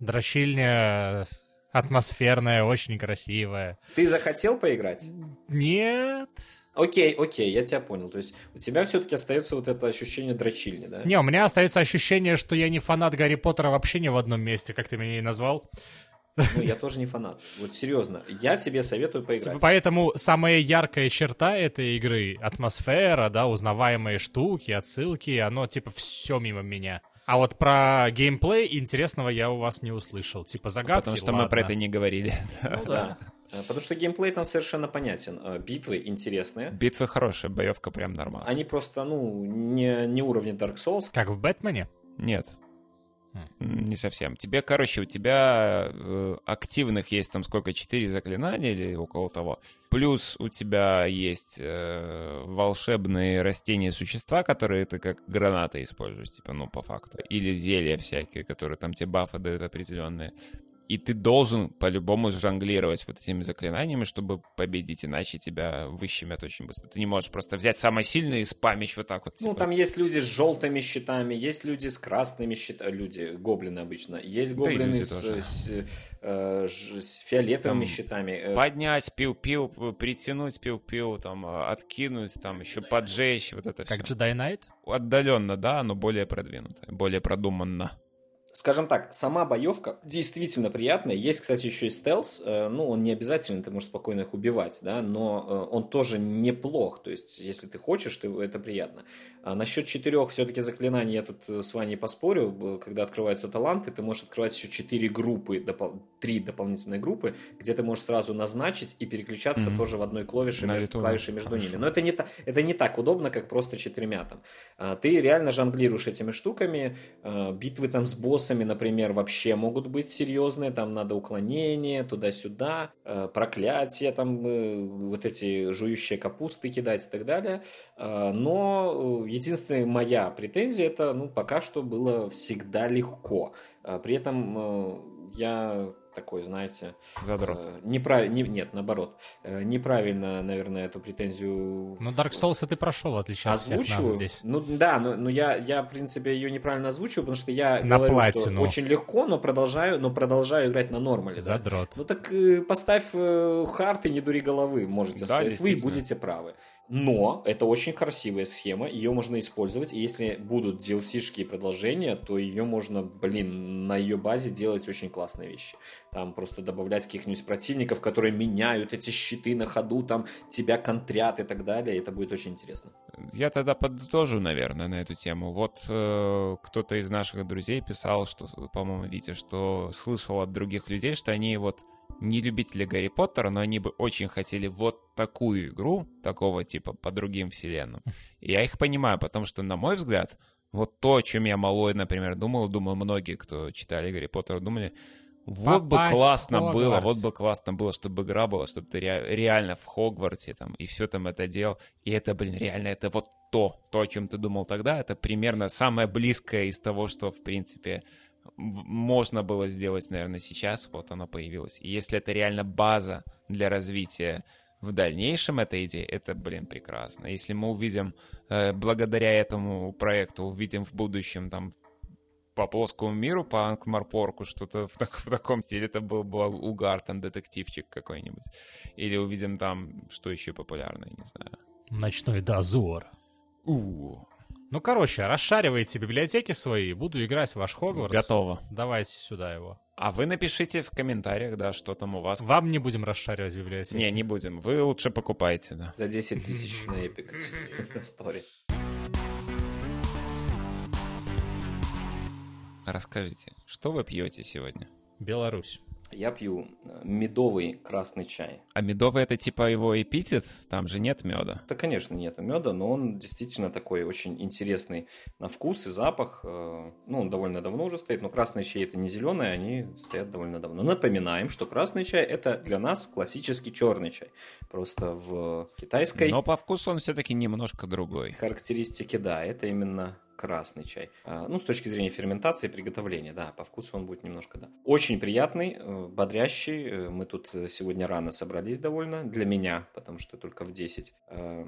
[SPEAKER 1] Дрочильня атмосферная, очень красивая.
[SPEAKER 2] Ты захотел поиграть?
[SPEAKER 1] Нет.
[SPEAKER 2] Окей, окей, я тебя понял. То есть у тебя все-таки остается вот это ощущение дрочильни, да?
[SPEAKER 1] Не, у меня остается ощущение, что я не фанат Гарри Поттера вообще ни в одном месте, как ты меня и назвал.
[SPEAKER 2] Ну, я тоже не фанат. Вот серьезно, я тебе советую поиграть.
[SPEAKER 1] Типа, Поэтому самая яркая черта этой игры — атмосфера, да, узнаваемые штуки, отсылки, оно типа все мимо меня. А вот про геймплей интересного я у вас не услышал. Типа загадки,
[SPEAKER 3] Потому что мы про это не говорили.
[SPEAKER 2] Ну да. Э, Потому что геймплей там совершенно понятен. Э, Битвы интересные.
[SPEAKER 3] Битвы хорошие, боевка прям нормально.
[SPEAKER 2] Они просто, ну, не, не уровня Dark Souls.
[SPEAKER 1] Как в Бэтмене?
[SPEAKER 3] Нет. Не совсем. Тебе, короче, у тебя э, активных есть там сколько, четыре заклинания или около того. Плюс у тебя есть э, волшебные растения, существа, которые ты как гранаты используешь, типа, ну, по факту. Или зелья всякие, которые там тебе бафы дают определенные. И ты должен по-любому жонглировать вот этими заклинаниями, чтобы победить, иначе тебя выщемят очень быстро. Ты не можешь просто взять самое сильное и спамить вот так вот.
[SPEAKER 2] Ну,
[SPEAKER 3] типа.
[SPEAKER 2] там есть люди с желтыми щитами, есть люди с красными щитами, люди, гоблины обычно, есть
[SPEAKER 3] Да
[SPEAKER 2] гоблины
[SPEAKER 3] люди
[SPEAKER 2] с,
[SPEAKER 3] тоже.
[SPEAKER 2] с, э, с фиолетовыми
[SPEAKER 3] Там
[SPEAKER 2] щитами. Э,
[SPEAKER 3] Поднять, пил-пил, притянуть пил-пил, там, откинуть, там, еще поджечь, вот это
[SPEAKER 1] Как
[SPEAKER 3] все.
[SPEAKER 1] Jedi Knight?
[SPEAKER 3] Отдаленно, да, но более продвинуто, более продуманно.
[SPEAKER 2] Скажем так, сама боевка действительно приятная. Есть, кстати, еще и стелс. Э, Ну, он не обязательно, ты можешь спокойно их убивать, да, но э, он тоже неплох. То есть, если ты хочешь, то это приятно. А насчет четырех все-таки заклинаний я тут э, с Ваней поспорю. Когда открываются таланты, ты можешь открывать еще четыре группы, допол- три дополнительные группы, где ты можешь сразу назначить и переключаться
[SPEAKER 3] Мгм.
[SPEAKER 2] тоже в одной клавише,
[SPEAKER 3] На
[SPEAKER 2] между, клавишей между
[SPEAKER 3] хорошо.
[SPEAKER 2] ними. Но это не, та- это не так удобно, как просто четырьмя там. А, Ты реально жонглируешь этими штуками. А, Битвы там с боссами, например, вообще могут быть серьезные. Там надо уклонение туда-сюда, э, проклятие, там э, вот эти жующие капусты кидать и так далее. А, Но э, единственная моя претензия это, ну, пока что было всегда легко. А, При этом э, я такой, знаете,
[SPEAKER 3] Задрот.
[SPEAKER 2] э, неправ- не- нет, наоборот, э, неправильно, наверное, эту претензию
[SPEAKER 1] Ну, Dark Souls ты прошел, в отличие от всех нас
[SPEAKER 2] озвучиваю.
[SPEAKER 1] здесь.
[SPEAKER 2] Ну да, но, но я, я, в принципе, ее неправильно озвучиваю, потому что я
[SPEAKER 1] На
[SPEAKER 2] говорю,
[SPEAKER 1] платину.
[SPEAKER 2] что очень легко, но продолжаю, но продолжаю играть на нормале. да.
[SPEAKER 1] Задрот.
[SPEAKER 2] Ну так э, поставь э, хард и не дури головы, можете
[SPEAKER 3] Да,
[SPEAKER 2] сказать. Вы будете правы. Но это очень красивая схема, ее можно использовать, и если будут DLC-шки и продолжения, то ее можно, блин, на ее базе делать очень классные вещи. Там просто добавлять каких-нибудь противников, которые меняют эти щиты на ходу, там тебя контрят и так далее, это будет очень интересно.
[SPEAKER 3] Я тогда подытожу, наверное, на эту тему. Вот э, кто-то из наших друзей писал, что, по-моему, Витя, что слышал от других людей, что они вот не любители Гарри Поттера, но они бы очень хотели вот такую игру, такого типа по другим вселенным. И я их понимаю, потому что, на мой взгляд, вот то, о чем я малой, например, думал, думаю, многие, кто читали Гарри Поттера, думали, вот
[SPEAKER 1] Попасть
[SPEAKER 3] бы классно было, вот бы классно было, чтобы игра была, чтобы ты ре- реально в Хогвартсе там, и все там это делал. И это, блин, реально, это вот то, то, о чем ты думал тогда, это примерно самое близкое из того, что, в принципе, можно было сделать, наверное, сейчас, вот оно появилось. И если это реально база для развития в дальнейшем этой идеи, это, блин, прекрасно. Если мы увидим, э, благодаря этому проекту, увидим в будущем там по плоскому миру, по Анкмарпорку, что-то в, так- в таком стиле, это был бы угар, там, детективчик какой-нибудь. Или увидим там, что еще популярное, не знаю.
[SPEAKER 1] Ночной дозор.
[SPEAKER 3] у
[SPEAKER 1] Ну, короче, расшаривайте библиотеки свои, буду играть в ваш Хогвартс.
[SPEAKER 3] Готово.
[SPEAKER 1] Давайте сюда его.
[SPEAKER 3] А вы напишите в комментариях, да, что там у вас.
[SPEAKER 1] Вам не будем расшаривать библиотеки.
[SPEAKER 3] Не, не будем. Вы лучше покупайте, да.
[SPEAKER 2] За 10 тысяч на Epic Story.
[SPEAKER 3] Расскажите, что вы пьете сегодня?
[SPEAKER 1] Беларусь.
[SPEAKER 2] Я пью э, медовый красный чай.
[SPEAKER 3] А медовый это типа его эпитет? Там же нет меда.
[SPEAKER 2] Да, конечно, нет меда, но он действительно такой очень интересный на вкус и запах. Э, Ну, он довольно давно уже стоит, но красный чай это не зеленый, они стоят довольно давно. Напоминаем, что красный чай это для нас классический черный чай. Просто в китайской
[SPEAKER 3] Но по вкусу он все-таки немножко другой.
[SPEAKER 2] характеристике, да, это именно красный чай. А, Ну, с точки зрения ферментации и приготовления, да, по вкусу он будет немножко, да. Очень приятный, э, бодрящий. Э, Мы тут сегодня рано собрались довольно, для меня, потому что только в 10. Э,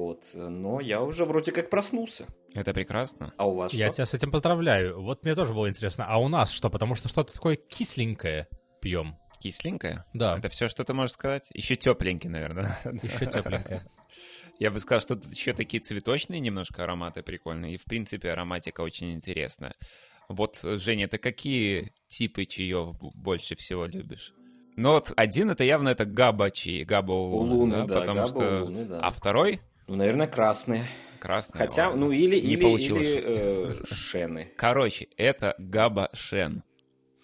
[SPEAKER 2] Вот, но я уже вроде как проснулся.
[SPEAKER 3] Это прекрасно.
[SPEAKER 2] А у вас
[SPEAKER 1] Я
[SPEAKER 2] что?
[SPEAKER 1] тебя с этим поздравляю. Вот мне тоже было интересно. А у нас что? Потому что что-то такое кисленькое пьем.
[SPEAKER 3] Кисленькое?
[SPEAKER 1] Да.
[SPEAKER 3] Это все, что ты можешь сказать? Еще тепленький, наверное.
[SPEAKER 1] Еще тепленькое.
[SPEAKER 3] Я бы сказал, что тут еще такие цветочные немножко ароматы прикольные. И, в принципе, ароматика очень интересная. Вот, Женя, ты какие типы чаев больше всего любишь? Ну вот один это явно это габа чаи, габа Улуны, да,
[SPEAKER 2] да,
[SPEAKER 3] потому
[SPEAKER 2] габа
[SPEAKER 3] что...
[SPEAKER 2] улуны, да.
[SPEAKER 3] А второй
[SPEAKER 2] Ну, наверное, красные.
[SPEAKER 3] красный.
[SPEAKER 2] Хотя,
[SPEAKER 3] ладно.
[SPEAKER 2] ну, или,
[SPEAKER 3] Не
[SPEAKER 2] или,
[SPEAKER 3] получилось
[SPEAKER 2] или э, шены.
[SPEAKER 3] Короче, это габа шен.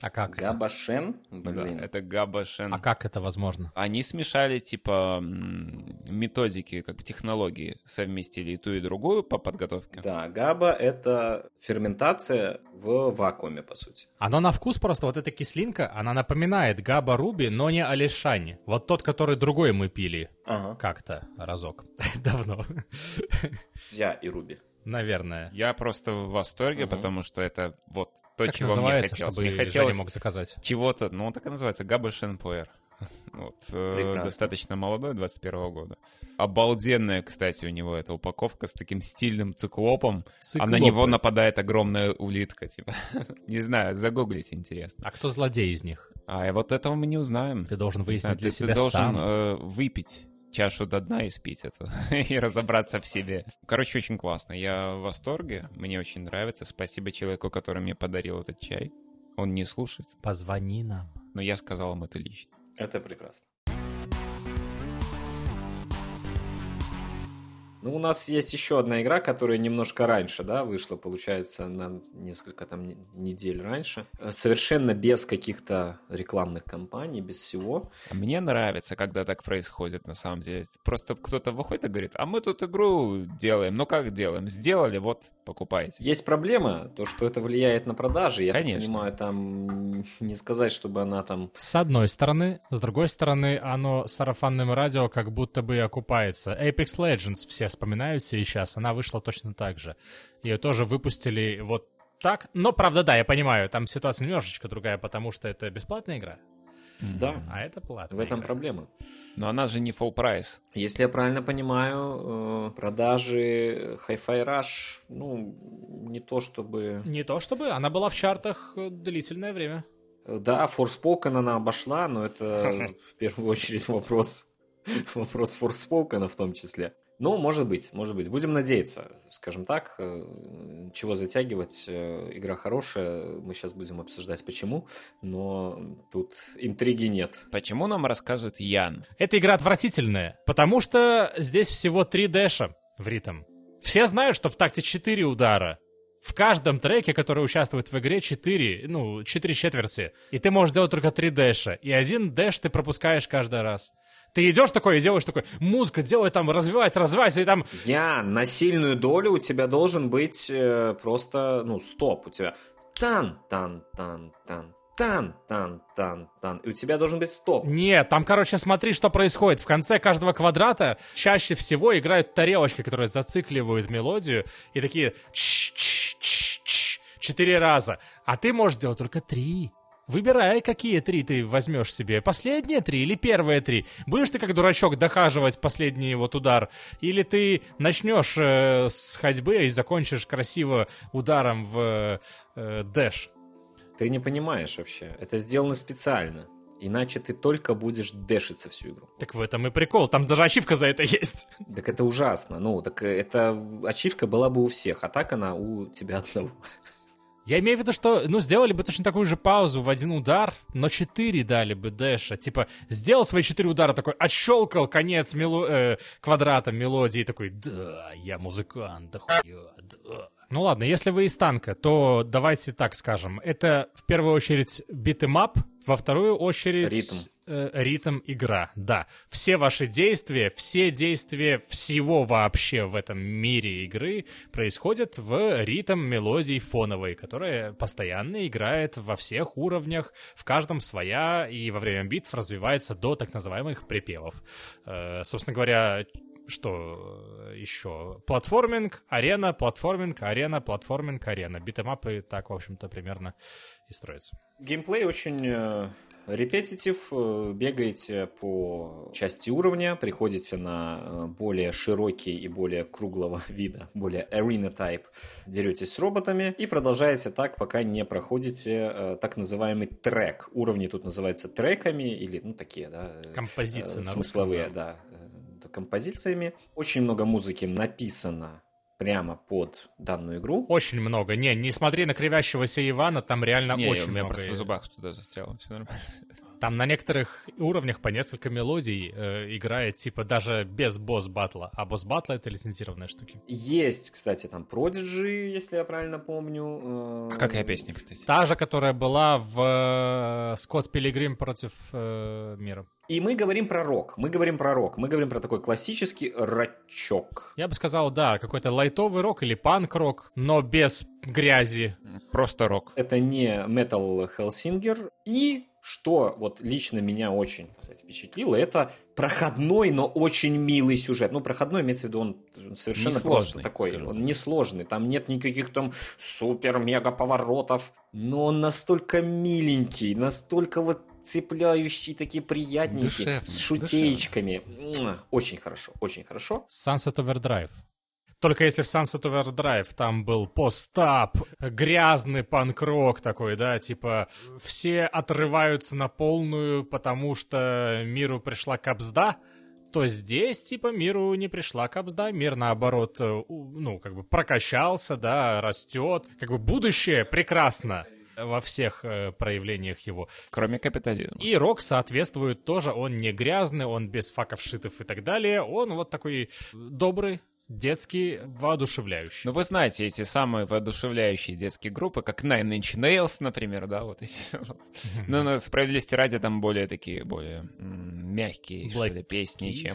[SPEAKER 1] А как это?
[SPEAKER 2] Габашен?
[SPEAKER 3] Да,
[SPEAKER 2] Блин.
[SPEAKER 3] это габа шен.
[SPEAKER 1] А как это возможно?
[SPEAKER 3] Они смешали, типа, методики, как бы технологии, совместили и ту, и другую по подготовке.
[SPEAKER 2] Да, габа это ферментация в вакууме, по сути.
[SPEAKER 1] Оно на вкус просто, вот эта кислинка, она напоминает Габа Руби, но не Алишань. Вот тот, который другой мы пили
[SPEAKER 2] Ага.
[SPEAKER 1] как-то разок. Давно.
[SPEAKER 2] Цзя и Руби.
[SPEAKER 1] Наверное.
[SPEAKER 3] Я просто в восторге,
[SPEAKER 2] Мгм.
[SPEAKER 3] потому что это вот то,
[SPEAKER 1] Как
[SPEAKER 3] чего мне хотелось.
[SPEAKER 1] чтобы
[SPEAKER 3] Мне
[SPEAKER 1] Женя
[SPEAKER 3] хотелось
[SPEAKER 1] мог заказать?
[SPEAKER 3] чего-то, ну, он так и называется, Габа Шенпуэр. Вот, э,
[SPEAKER 2] Прекрасно.
[SPEAKER 3] достаточно молодой, 21 года. Обалденная, кстати, у него эта упаковка с таким стильным циклопом, а
[SPEAKER 1] Циклопы.
[SPEAKER 3] на него нападает огромная улитка, типа. Не знаю, загуглить интересно.
[SPEAKER 1] А кто злодей из них?
[SPEAKER 3] А вот этого мы не узнаем.
[SPEAKER 1] Ты должен
[SPEAKER 3] Не знаю,
[SPEAKER 1] выяснить для
[SPEAKER 3] ты,
[SPEAKER 1] себя
[SPEAKER 3] ты должен
[SPEAKER 1] сам.
[SPEAKER 3] э, выпить чашу до дна и спить это, и разобраться в себе. Короче, очень классно. Я в восторге, мне очень нравится. Спасибо человеку, который мне подарил этот чай. Он не слушает,
[SPEAKER 1] Позвони нам.
[SPEAKER 3] но я сказал ему это лично.
[SPEAKER 2] Это прекрасно. Ну, у нас есть еще одна игра, которая немножко раньше, да, вышла, получается, на несколько там не- недель раньше. Э, Совершенно без каких-то рекламных кампаний, без всего.
[SPEAKER 3] А мне нравится, когда так происходит на самом деле. Просто кто-то выходит и говорит, а мы тут игру делаем. Ну как делаем? Сделали, вот, покупайте.
[SPEAKER 2] Есть проблема, то, что это влияет на продажи. Я
[SPEAKER 3] Конечно.
[SPEAKER 2] понимаю, там не сказать, чтобы она там...
[SPEAKER 1] С одной стороны, с другой стороны, оно сарафанным радио как будто бы и окупается. Apex Legends все вспоминают сейчас, она вышла точно так же. Ее тоже выпустили вот так. Но, правда, да, я понимаю, там ситуация немножечко другая, потому что это бесплатная игра,
[SPEAKER 2] Да,
[SPEAKER 1] а это платная
[SPEAKER 2] в этом
[SPEAKER 1] игра.
[SPEAKER 2] проблема.
[SPEAKER 3] Но она же не full прайс.
[SPEAKER 2] Если я правильно понимаю, э, продажи Hi-Fi Rush, ну, не то чтобы...
[SPEAKER 1] Не то чтобы, она была в чартах э, длительное время.
[SPEAKER 2] Да, Forspoken она обошла, но это в первую очередь вопрос, вопрос Forspoken в том числе. Ну, может быть, может быть. Будем надеяться, скажем так. Э, чего затягивать? Э, игра хорошая. Мы сейчас будем обсуждать, почему. Но тут интриги нет.
[SPEAKER 3] Почему нам расскажет Ян?
[SPEAKER 1] Эта игра отвратительная, потому что здесь всего три дэша в ритм. Все знают, что в такте 4 удара. В каждом треке, который участвует в игре, 4, ну, 4 четверти. И ты можешь делать только 3 дэша. И один дэш ты пропускаешь каждый раз. Ты идешь такой и делаешь такой, музыка делай там, развивайся, развивайся, и там...
[SPEAKER 2] Я на сильную долю у тебя должен быть э, просто, ну, стоп, у тебя тан, тан, тан, тан, тан. И у тебя должен быть стоп.
[SPEAKER 1] Нет, там, короче, смотри, что происходит. В конце каждого квадрата чаще всего играют тарелочки, которые зацикливают мелодию, и такие четыре раза. А ты можешь делать только три. Выбирай, какие три ты возьмешь себе. Последние три или первые три. Будешь ты как дурачок дохаживать последний вот удар? Или ты начнешь э, с ходьбы и закончишь красиво ударом в э, дэш?
[SPEAKER 2] Ты не понимаешь вообще. Это сделано специально. Иначе ты только будешь дэшиться всю игру.
[SPEAKER 1] Так в этом и прикол. Там даже ачивка за это есть.
[SPEAKER 2] Так это ужасно. Ну, так это ачивка была бы у всех, а так она у тебя одного.
[SPEAKER 1] Я имею в виду, что, ну, сделали бы точно такую же паузу в один удар, но четыре дали бы dash а. Типа, сделал свои четыре удара, такой, отщелкал конец мело... э, квадрата мелодии, такой, да, я музыкант, да хуя, да. Ну ладно, если вы из танка, то давайте так скажем. Это в первую очередь beat 'em up, во вторую очередь...
[SPEAKER 2] Ритм.
[SPEAKER 1] Э, ритм игра, да. Все ваши действия, все действия всего вообще в этом мире игры происходят в ритм мелодии фоновой, которая постоянно играет во всех уровнях, в каждом своя, и во время битв развивается до так называемых припевов. Э, собственно говоря, что еще? Платформинг, арена, платформинг, арена, платформинг, арена. Beat 'em up ы так, в общем-то, примерно и строятся.
[SPEAKER 2] Геймплей очень э, репетитив. Э, бегаете по части уровня, приходите на более широкий и более круглого вида, более arena type, деретесь с роботами и продолжаете так, пока не проходите так называемый трек. Уровни тут называются треками или, ну, такие, да.
[SPEAKER 1] Композиции
[SPEAKER 2] смысловые, русском, да. да композициями. Очень много музыки написано прямо под данную игру.
[SPEAKER 1] Очень много. Не, не смотри на кривящегося Ивана, там реально
[SPEAKER 3] не,
[SPEAKER 1] очень
[SPEAKER 3] много.
[SPEAKER 1] Я
[SPEAKER 3] просто в зубах туда застрял, все нормально.
[SPEAKER 1] Там на некоторых уровнях по несколько мелодий э, играет, типа, даже без босс-батла. А босс-батла — это лицензированные штуки.
[SPEAKER 2] Есть, кстати, там Prodigy, если я правильно помню.
[SPEAKER 3] Э... А какая песня, кстати?
[SPEAKER 1] Та же, которая была в э, Скотт Пилигрим против э, мира.
[SPEAKER 2] И мы говорим про рок. Мы говорим про рок. Мы говорим про такой классический рачок.
[SPEAKER 1] Я бы сказал, да, какой-то лайтовый рок или панк-рок, но без грязи.
[SPEAKER 3] Просто рок.
[SPEAKER 2] Это не Metal Hellsinger. И что вот лично меня очень, кстати, впечатлило, это проходной, но очень милый сюжет. Ну, проходной, имеется в виду, он совершенно несложный, просто такой. Он несложный, там нет никаких там супер-мега поворотов. Но он настолько миленький, настолько вот цепляющий, такие приятненькие, душевный, с шутеечками. Очень хорошо, очень хорошо.
[SPEAKER 1] Sunset Overdrive. Только если в Sunset Overdrive там был постап, грязный панк-рок такой, да, типа все отрываются на полную, потому что миру пришла капсда, то здесь, типа, миру не пришла капсда, мир, наоборот, э, ну, как бы прокачался, да, растет, как бы будущее прекрасно во всех э, проявлениях его.
[SPEAKER 3] Кроме капитализма.
[SPEAKER 1] И рок соответствует тоже, он не грязный, он без факов, шитов и так далее, он вот такой добрый, детский, воодушевляющий.
[SPEAKER 3] Ну, вы знаете эти самые воодушевляющие детские группы, как Nine Inch Nails, например, да, вот эти. Ну, на справедливости ради там более такие, более мягкие, что ли, песни, чем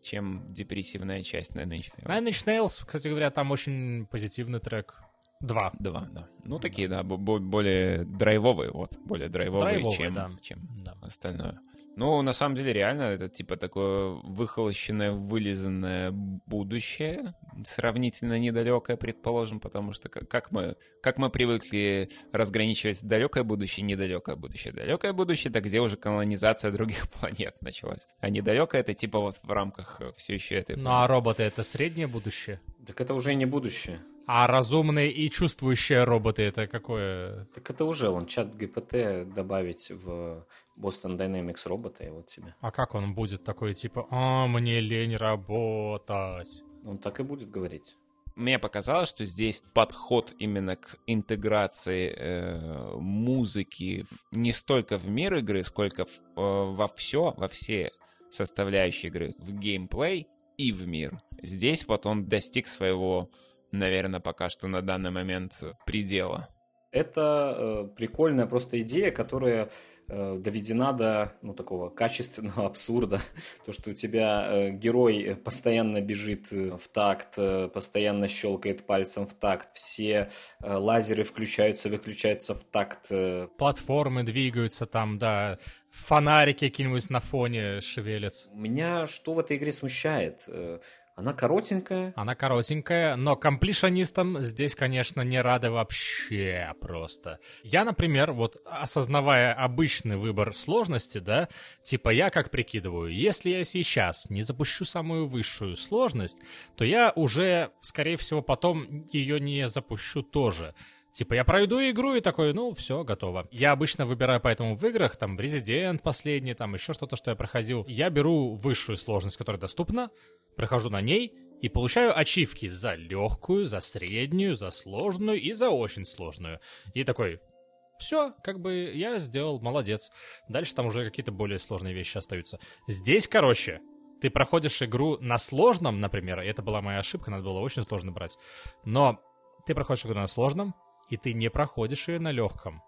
[SPEAKER 3] чем депрессивная часть Nine Inch Nails.
[SPEAKER 1] Nine Inch Nails, кстати говоря, там очень позитивный трек. Два.
[SPEAKER 3] Два, да. Ну, такие, да, более драйвовые, вот, более драйвовые, драйвовые чем, да. чем да. остальное. Ну, на самом деле, реально, это типа такое выхолощенное, вылизанное будущее, сравнительно недалекое, предположим, потому что как мы, как мы привыкли разграничивать далекое будущее недалекое будущее. Далекое будущее — это где уже колонизация других планет началась. А недалекое — это типа вот в рамках все еще этой...
[SPEAKER 1] Ну, а роботы — это среднее будущее?
[SPEAKER 2] Так это уже не будущее.
[SPEAKER 1] А разумные и чувствующие роботы это какое?
[SPEAKER 2] Так это уже, вон, чат ГПТ добавить в Boston Dynamics робота, и вот тебе.
[SPEAKER 1] А как он будет такой, типа, а, мне лень работать?
[SPEAKER 2] Он так и будет говорить.
[SPEAKER 3] Мне показалось, что здесь подход именно к интеграции э, музыки в- не столько в мир игры, сколько в- э, во все, во все составляющие игры, в геймплей и в мир. Здесь вот он достиг своего, наверное, пока что на данный момент предела.
[SPEAKER 2] Это э, прикольная просто идея, которая э, доведена до ну, такого качественного абсурда. То, что у тебя э, герой э, постоянно бежит э, в такт, э, постоянно щелкает пальцем в такт, все э, лазеры включаются, выключаются в такт. э.
[SPEAKER 1] Платформы двигаются там, да, фонарики какие-нибудь на фоне шевелятся.
[SPEAKER 2] Меня что в этой игре смущает? Она коротенькая,
[SPEAKER 1] Она коротенькая, но комплишонистам здесь, конечно, не рады вообще просто. Я, например, вот осознавая обычный выбор сложности, да, типа я как прикидываю, если я сейчас не запущу самую высшую сложность, то я уже, скорее всего, потом ее не запущу тоже. Типа, я пройду игру и такой, ну, все, готово. Я обычно выбираю поэтому в играх, там, Резидент последний, там, еще что-то, что я проходил. Я беру высшую сложность, которая доступна, прохожу на ней и получаю ачивки за легкую, за среднюю, за сложную и за очень сложную. И такой, все, как бы я сделал, молодец. Дальше там уже какие-то более сложные вещи остаются. Здесь, короче, ты проходишь игру на сложном, например, и это была моя ошибка, надо было очень сложно брать. Но ты проходишь игру на сложном, и ты не проходишь ее на легком.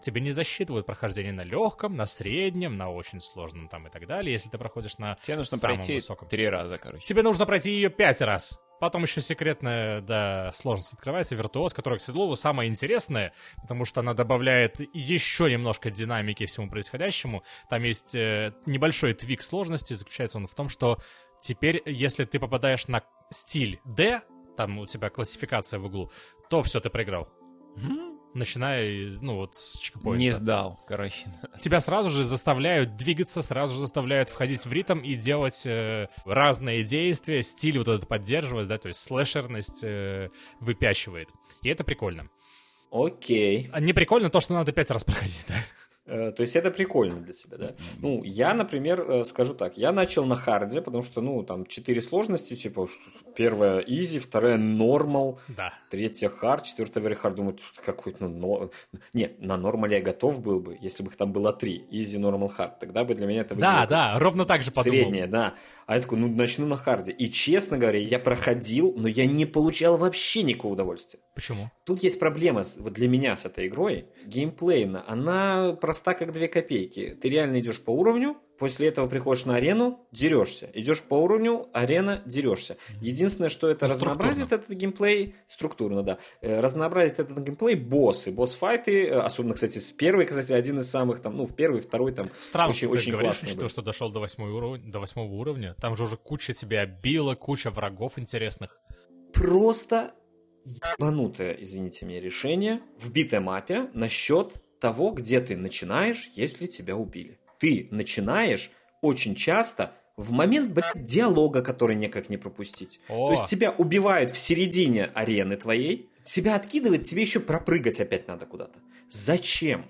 [SPEAKER 1] Тебе не засчитывают прохождение на легком, на среднем, на очень сложном там и так далее, если ты проходишь на
[SPEAKER 3] Тебе нужно
[SPEAKER 1] самом
[SPEAKER 3] пройти
[SPEAKER 1] высоком.
[SPEAKER 3] три раза, короче.
[SPEAKER 1] Тебе нужно пройти ее пять раз. Потом еще секретная, да, сложность открывается, виртуоз, которая, к слову, самое интересное, потому что она добавляет еще немножко динамики всему происходящему. Там есть э, небольшой твик сложности, заключается он в том, что теперь, если ты попадаешь на стиль D, там у тебя классификация в углу, то все, ты проиграл. Начиная, ну вот, с чекпоинта.
[SPEAKER 3] Не сдал, короче.
[SPEAKER 1] Тебя сразу же заставляют двигаться, сразу же заставляют входить в ритм и делать э, разные действия, стиль вот этот поддерживать, да, то есть слэшерность э, выпячивает. И это прикольно.
[SPEAKER 2] окей.
[SPEAKER 1] А не прикольно то, что надо пять раз проходить, да?
[SPEAKER 2] Э, То есть это прикольно для тебя, да? Ну, я, например, э, скажу так, я начал на харде, потому что, ну, там четыре сложности, типа, первая easy, вторая normal,
[SPEAKER 1] Да.
[SPEAKER 2] третья hard, четвертая very hard. Думаю, тут какой-то, ну, но... не, на нормале я готов был бы, если бы их там было три, easy, normal, hard. Тогда бы для меня это
[SPEAKER 1] Да,
[SPEAKER 2] выглядело
[SPEAKER 1] да, ровно так же подумал.
[SPEAKER 2] Средняя, да. А я такой, ну, начну на харде. И, честно говоря, я проходил, но я не получал вообще никакого удовольствия.
[SPEAKER 1] Почему?
[SPEAKER 2] Тут есть проблема вот для меня с этой игрой. Геймплейно, она проста как две копейки. Ты реально идешь по уровню, после этого приходишь на арену, дерешься. Идешь по уровню, арена, дерешься. Единственное, что это
[SPEAKER 1] Ну,
[SPEAKER 2] разнообразит этот геймплей, структурно, да, Э, разнообразит этот геймплей боссы, босс-файты, э, особенно, кстати, с первой, кстати, один из самых там, ну, в первый, второй там,
[SPEAKER 1] Странно,
[SPEAKER 2] очень,
[SPEAKER 1] что ты
[SPEAKER 2] очень
[SPEAKER 1] говоришь, что, что дошел до, восьмой уров- до восьмого уровня. Там же уже куча тебя била, куча врагов интересных.
[SPEAKER 2] просто ебанутое, извините меня, решение в битэмапе насчет того, где ты начинаешь, если тебя убили. Ты начинаешь очень часто в момент, блядь, диалога, который никак не пропустить.
[SPEAKER 1] О.
[SPEAKER 2] То есть тебя убивают в середине арены твоей, тебя откидывает, тебе еще пропрыгать опять надо куда-то. Зачем?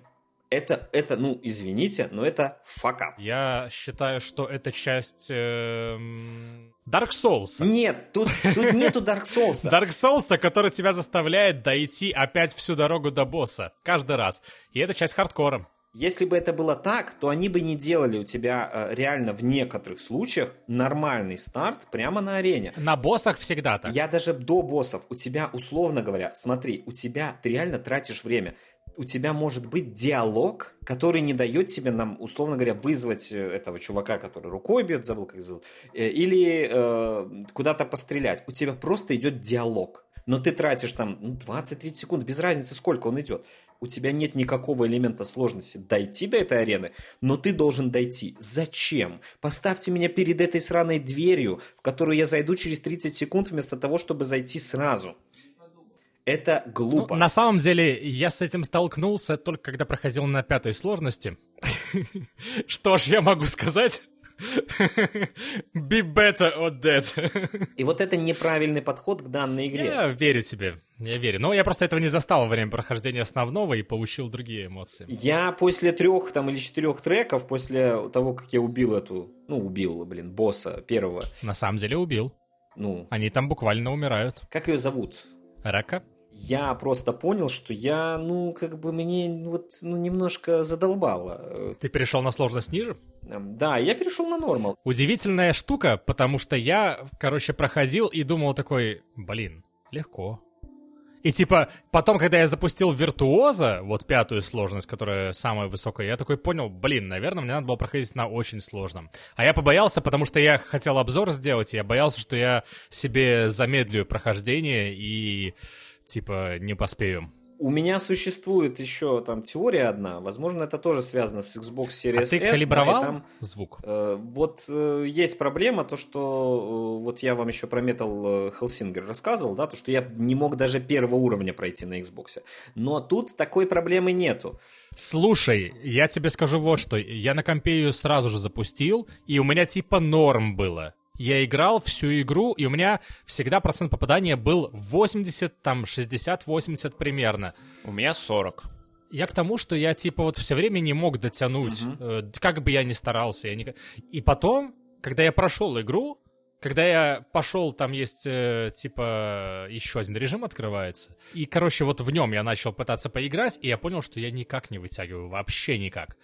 [SPEAKER 2] Это, это, ну, извините, но это факап.
[SPEAKER 1] Я считаю, что это часть эм, Dark Souls.
[SPEAKER 2] Нет, тут, тут нету Dark Souls.
[SPEAKER 1] Dark Souls, который тебя заставляет дойти опять всю дорогу до босса. Каждый раз. И это часть хардкора.
[SPEAKER 2] Если бы это было так, то они бы не делали у тебя э, реально в некоторых случаях нормальный старт прямо на арене.
[SPEAKER 1] На боссах всегда так.
[SPEAKER 2] Я даже до боссов, у тебя, условно говоря, смотри, у тебя, ты реально тратишь время. У тебя может быть диалог, который не дает тебе нам, условно говоря, вызвать э, этого чувака, который рукой бьет, забыл, как зовут, э, или э, куда-то пострелять. У тебя просто идет диалог. Но ты тратишь там ну, 20-30 секунд, без разницы, сколько он идет. У тебя нет никакого элемента сложности дойти до этой арены, но ты должен дойти. Зачем? Поставьте меня перед этой сраной дверью, в которую я зайду через 30 секунд, вместо того, чтобы зайти сразу. Это
[SPEAKER 1] Ну,
[SPEAKER 2] глупо.
[SPEAKER 1] на самом деле, я с этим столкнулся только когда проходил на пятой сложности. Что ж я могу сказать? Be better or dead.
[SPEAKER 2] И вот это неправильный подход к данной игре.
[SPEAKER 1] Я верю тебе, я верю. Но я просто этого не застал во время прохождения основного и получил другие эмоции.
[SPEAKER 2] Я после трех там или четырех треков, после того, как я убил эту, ну, убил, блин, босса первого.
[SPEAKER 1] На самом деле убил.
[SPEAKER 2] Ну.
[SPEAKER 1] Они там буквально умирают.
[SPEAKER 2] Как ее зовут?
[SPEAKER 1] Рака?
[SPEAKER 2] Я просто понял, что я, ну, как бы мне вот ну, немножко задолбало.
[SPEAKER 1] Ты перешел на сложность ниже?
[SPEAKER 2] Да, я перешел на нормал.
[SPEAKER 1] Удивительная штука, потому что я, короче, проходил и думал такой, блин, легко. И типа, потом, когда я запустил виртуоза, вот пятую сложность, которая самая высокая, я такой понял, блин, наверное, мне надо было проходить на очень сложном. А я побоялся, потому что я хотел обзор сделать, и я боялся, что я себе замедлю прохождение и типа, не поспею.
[SPEAKER 2] У меня существует еще там теория одна, возможно, это тоже связано с Xbox Series
[SPEAKER 1] а ты
[SPEAKER 2] S.
[SPEAKER 1] калибровал да, там, звук?
[SPEAKER 2] Э, вот э, есть проблема, то что э, вот я вам еще про Metal Hellsinger рассказывал, да, то что я не мог даже первого уровня пройти на Xbox. Но тут такой проблемы нету.
[SPEAKER 1] Слушай, я тебе скажу вот что, я на компе ее сразу же запустил, и у меня типа норм было я играл всю игру, и у меня всегда процент попадания был 80, там, 60-80 примерно.
[SPEAKER 3] У меня 40.
[SPEAKER 1] Я к тому, что я, типа, вот все время не мог дотянуть, угу. э, как бы я ни старался. Я не... И потом, когда я прошел игру, когда я пошел, там есть, э, типа, еще один режим открывается. И, короче, вот в нем я начал пытаться поиграть, и я понял, что я никак не вытягиваю, вообще никак.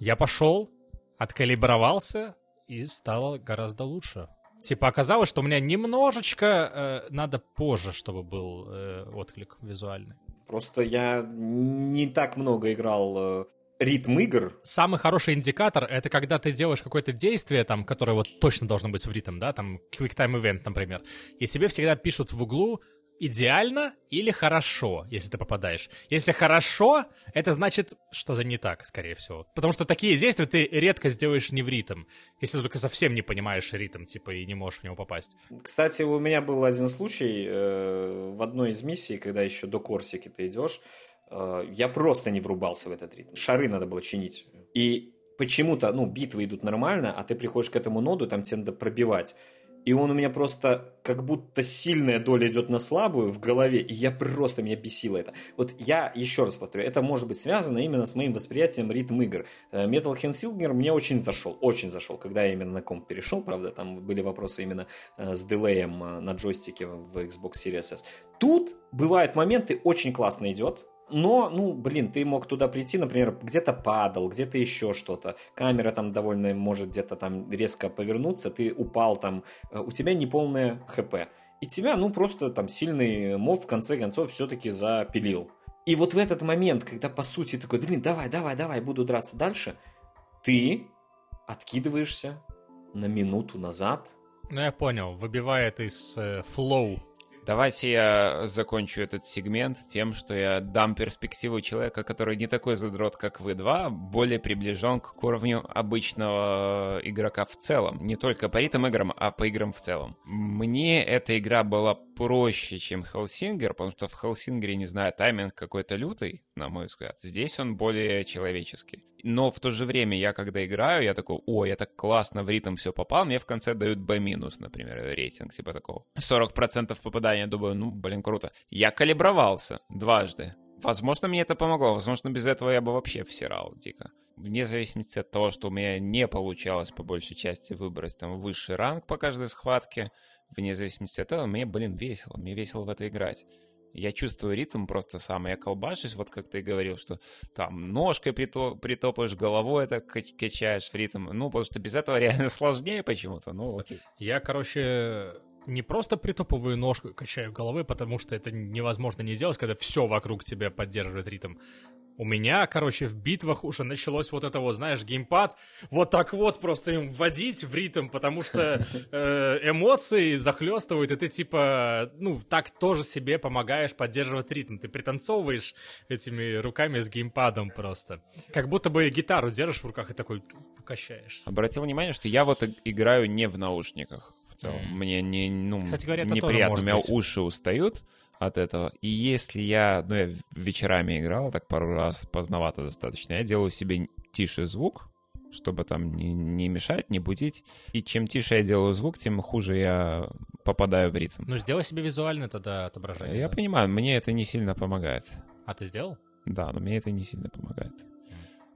[SPEAKER 1] Я пошел, откалибровался, и стало гораздо лучше. Типа оказалось, что у меня немножечко э, надо позже, чтобы был э, отклик визуальный.
[SPEAKER 2] Просто я не так много играл э, ритм игр.
[SPEAKER 1] Самый хороший индикатор — это когда ты делаешь какое-то действие, там, которое вот точно должно быть в ритм, да, там, quick time event, например, и тебе всегда пишут в углу идеально или хорошо, если ты попадаешь. Если хорошо, это значит что-то не так, скорее всего. Потому что такие действия ты редко сделаешь не в ритм, если ты только совсем не понимаешь ритм, типа, и не можешь в него попасть.
[SPEAKER 2] Кстати, у меня был один случай э, в одной из миссий, когда еще до Корсики ты идешь, э, я просто не врубался в этот ритм. Шары надо было чинить. И почему-то, ну, битвы идут нормально, а ты приходишь к этому ноду, там тебе надо пробивать. И он у меня просто как будто сильная доля идет на слабую в голове, и я просто, меня бесило это. Вот я еще раз повторю, это может быть связано именно с моим восприятием ритм игр. Э, Metal Hellsinger мне очень зашел, очень зашел, когда я именно на комп перешел, правда, там были вопросы именно э, с дилеем э, на джойстике в Xbox Series S. Тут бывают моменты, очень классно идет, но, ну, блин, ты мог туда прийти, например, где-то падал, где-то еще что-то. Камера там довольно может где-то там резко повернуться, ты упал там, э, у тебя неполное ХП. И тебя, ну, просто там сильный мов в конце концов все-таки запилил. И вот в этот момент, когда по сути такой, блин, давай, давай, давай, буду драться дальше, ты откидываешься на минуту назад.
[SPEAKER 1] Ну, я понял, выбивает из э, flow
[SPEAKER 3] Давайте я закончу этот сегмент тем, что я дам перспективу человека, который не такой задрот, как вы два, более приближен к уровню обычного игрока в целом. Не только по ритм играм, а по играм в целом. Мне эта игра была проще, чем Hellsinger, потому что в Hellsinger е, не знаю, тайминг какой-то лютый, на мой взгляд. Здесь он более человеческий. Но в то же время я, когда играю, я такой, о, я так классно в ритм все попал, мне в конце дают B-, например, рейтинг, типа такого. 40% попадания, думаю, ну, блин, круто. Я калибровался дважды. Возможно, мне это помогло. Возможно, без этого я бы вообще всирал дико. Вне зависимости от того, что у меня не получалось по большей части выбрать там высший ранг по каждой схватке, вне зависимости от этого, мне, блин, весело. Мне весело в это играть. Я чувствую ритм просто сам. Я колбашусь, вот как ты говорил, что там ножкой притопаешь, головой это качаешь в ритм. Ну, потому что без этого реально сложнее почему-то. Ну, окей.
[SPEAKER 1] Я, короче, не просто притопываю ножку, качаю головой, потому что это невозможно не делать, когда все вокруг тебя поддерживает ритм. У меня, короче, в битвах уже началось вот это вот, знаешь, геймпад вот так вот просто им вводить в ритм, потому что э, эмоции захлестывают, и ты типа, ну, так тоже себе помогаешь поддерживать ритм. Ты пританцовываешь этими руками с геймпадом просто. Как будто бы гитару держишь в руках и такой качаешься.
[SPEAKER 3] Обратил внимание, что я вот играю не в наушниках целом. Mm. Мне не, ну, Кстати говоря, неприятно, у меня быть. уши устают от этого. И если я, ну, я вечерами играл так пару раз, поздновато достаточно, я делаю себе тише звук, чтобы там не, не мешать, не будить. И чем тише я делаю звук, тем хуже я попадаю в ритм.
[SPEAKER 1] Ну, сделай себе визуально тогда отображение.
[SPEAKER 3] Я
[SPEAKER 1] да.
[SPEAKER 3] понимаю, мне это не сильно помогает.
[SPEAKER 1] А ты сделал?
[SPEAKER 3] Да, но мне это не сильно помогает.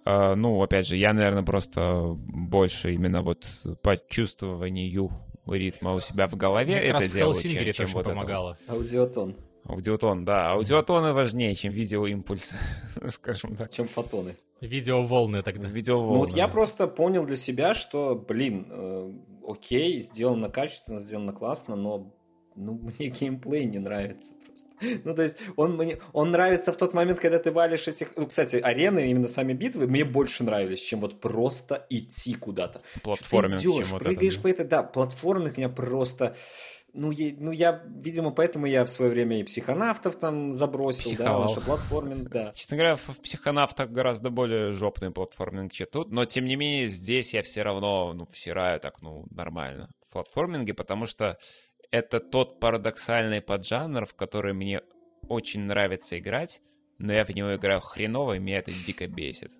[SPEAKER 3] А, ну, опять же, я, наверное, просто больше именно вот по чувствованию ритма у себя в голове
[SPEAKER 1] Мне
[SPEAKER 3] это
[SPEAKER 1] раз в
[SPEAKER 3] делаю,
[SPEAKER 1] Hellsinger
[SPEAKER 3] е чем,
[SPEAKER 1] чем
[SPEAKER 3] вот это.
[SPEAKER 1] помогало.
[SPEAKER 2] Аудиотон,
[SPEAKER 3] Аудиотон, да. Аудиотоны важнее, чем видеоимпульс, скажем так.
[SPEAKER 2] чем фотоны.
[SPEAKER 1] Видеоволны тогда.
[SPEAKER 3] Видеоволны.
[SPEAKER 2] Ну вот я просто понял для себя, что, блин, э, окей, сделано качественно, сделано классно, но ну, мне геймплей не нравится просто. Ну, то есть, он мне он нравится в тот момент, когда ты валишь этих... Ну, кстати, арены, именно сами битвы, мне больше нравились, чем вот просто идти куда-то.
[SPEAKER 3] Платформинг,
[SPEAKER 2] ты идёшь,
[SPEAKER 3] чем вот
[SPEAKER 2] прыгаешь
[SPEAKER 3] это,
[SPEAKER 2] по этой... Да, платформинг меня просто... Ну я, ну, я, видимо, поэтому я в свое время и психонавтов там забросил,
[SPEAKER 3] Психовал.
[SPEAKER 2] да, потому что платформинг, да.
[SPEAKER 3] Честно говоря, в в психонавтах гораздо более жопный платформинг, чем тут, но тем не менее здесь я все равно, ну, всираю так, ну, нормально в платформинге, потому что это тот парадоксальный поджанр, в который мне очень нравится играть, но я в него играю хреново, и меня это дико бесит.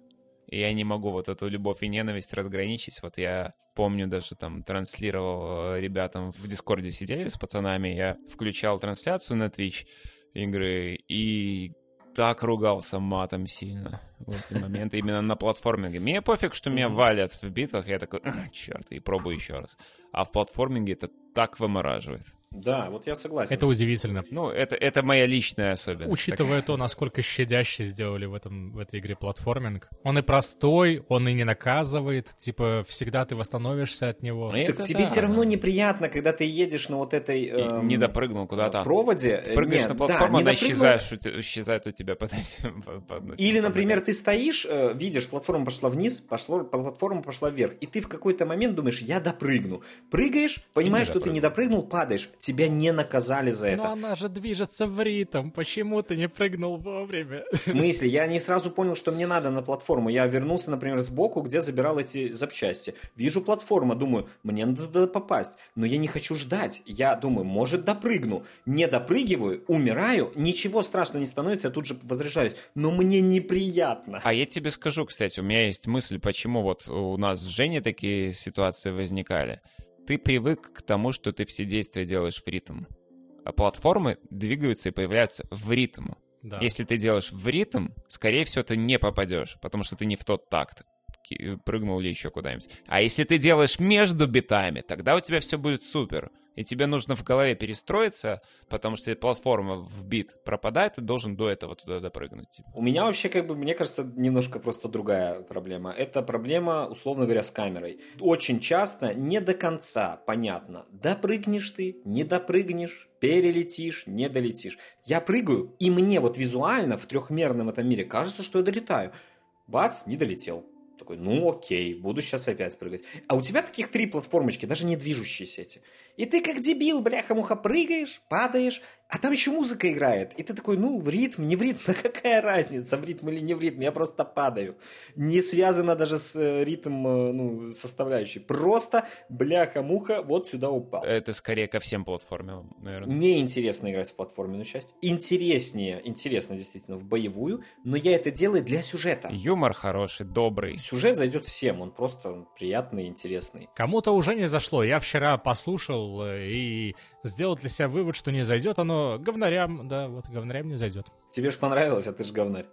[SPEAKER 3] И я не могу вот эту любовь и ненависть разграничить. Вот я помню, даже там транслировал э, ребятам в Дискорде сидели с пацанами, я включал трансляцию на Twitch игры и так ругался матом сильно в эти моменты, именно на платформинге. Мне пофиг, что меня валят в битвах, я такой, черт, и пробую еще раз. А в платформинге это так вымораживает.
[SPEAKER 2] Да, вот я согласен.
[SPEAKER 1] Это удивительно.
[SPEAKER 3] Ну, это, это моя личная особенность.
[SPEAKER 1] Учитывая то, насколько щадяще сделали в, этом, в этой игре платформинг. Он и простой, он и не наказывает. Типа, всегда ты восстановишься от него.
[SPEAKER 2] Так
[SPEAKER 3] это
[SPEAKER 2] тебе
[SPEAKER 3] да.
[SPEAKER 2] все равно неприятно, когда ты едешь на вот этой эм,
[SPEAKER 3] не допрыгнул куда-то.
[SPEAKER 2] проводе.
[SPEAKER 3] Ты прыгаешь
[SPEAKER 2] Нет,
[SPEAKER 3] на
[SPEAKER 2] да,
[SPEAKER 3] платформу,
[SPEAKER 2] не
[SPEAKER 3] она те- исчезает у тебя под этим. под- под
[SPEAKER 2] Или, например,
[SPEAKER 3] под-
[SPEAKER 2] ты стоишь, э, видишь, платформа пошла вниз, пошло, платформа пошла вверх, и ты в какой-то момент думаешь, я допрыгну. Прыгаешь, понимаешь, что ты не допрыгнул, падаешь. Тебя не наказали за это.
[SPEAKER 1] Но она же движется в ритм. Почему ты не прыгнул вовремя?
[SPEAKER 2] В смысле? Я не сразу понял, что мне надо на платформу. Я вернулся, например, сбоку, где забирал эти запчасти. Вижу платформу, думаю, мне надо туда попасть. Но я не хочу ждать. Я думаю, может, допрыгну. Не допрыгиваю, умираю, ничего страшного не становится, я тут же возряжаюсь. Но мне неприятно.
[SPEAKER 3] А я тебе скажу, кстати, у меня есть мысль, почему вот у нас с Женей такие ситуации возникали. Ты привык к тому, что ты все действия делаешь в ритм. А платформы двигаются и появляются в ритм.
[SPEAKER 1] Да.
[SPEAKER 3] Если ты делаешь в ритм, скорее всего, ты не попадешь, потому что ты не в тот такт прыгнул или еще куда-нибудь. А если ты делаешь между битами, тогда у тебя все будет супер. И тебе нужно в голове перестроиться, потому что платформа в бит пропадает, ты должен до этого туда допрыгнуть. типа.
[SPEAKER 2] У меня вообще, как бы, мне кажется, немножко просто другая проблема. Это проблема, условно говоря, с камерой. Очень часто не до конца понятно, допрыгнешь ты, не допрыгнешь, перелетишь, не долетишь. Я прыгаю, и мне вот визуально в трехмерном этом мире кажется, что я долетаю. Бац, не долетел. Такой, ну окей, буду сейчас опять прыгать. А у тебя таких три платформочки, даже не движущиеся эти. И ты как дебил, бляха-муха, прыгаешь, падаешь, а там еще музыка играет. И ты такой, ну, в ритм, не в ритм, да какая разница, в ритм или не в ритм, я просто падаю. Не связано даже с э, ритм, э, ну, составляющей. Просто, бляха-муха, вот сюда упал.
[SPEAKER 3] Это скорее ко всем платформам, наверное.
[SPEAKER 2] Неинтересно играть в платформенную часть. Интереснее, интересно действительно в боевую, но я это делаю для сюжета.
[SPEAKER 3] Юмор хороший, добрый.
[SPEAKER 2] Сюжет зайдет всем, он просто приятный, интересный.
[SPEAKER 1] Кому-то уже не зашло. Я вчера послушал э, и сделал для себя вывод, что не зайдет оно говнарям. Да, вот говнарям не зайдет.
[SPEAKER 2] Тебе же понравилось, а ты же говнарь.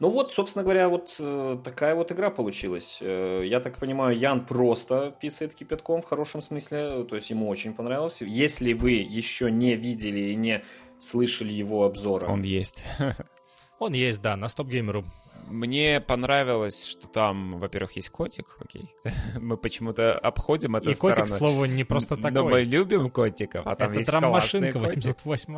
[SPEAKER 2] Ну вот, собственно говоря, вот э, такая вот игра получилась. Э, я так понимаю, Ян просто писает кипятком в хорошем смысле, то есть ему очень понравилось. Если вы еще не видели и не слышали его обзора,
[SPEAKER 3] Он есть.
[SPEAKER 1] Он есть, да, на стоп-геймеру.
[SPEAKER 3] Мне понравилось, что там, во-первых, есть котик, окей. Мы почему-то обходим эту
[SPEAKER 1] И котик, к
[SPEAKER 3] сторону.
[SPEAKER 1] слову, не просто
[SPEAKER 3] Но мы
[SPEAKER 1] такой.
[SPEAKER 3] любим котиков, а там
[SPEAKER 1] Это
[SPEAKER 3] есть
[SPEAKER 1] драм-машинка
[SPEAKER 3] котик.
[SPEAKER 1] 808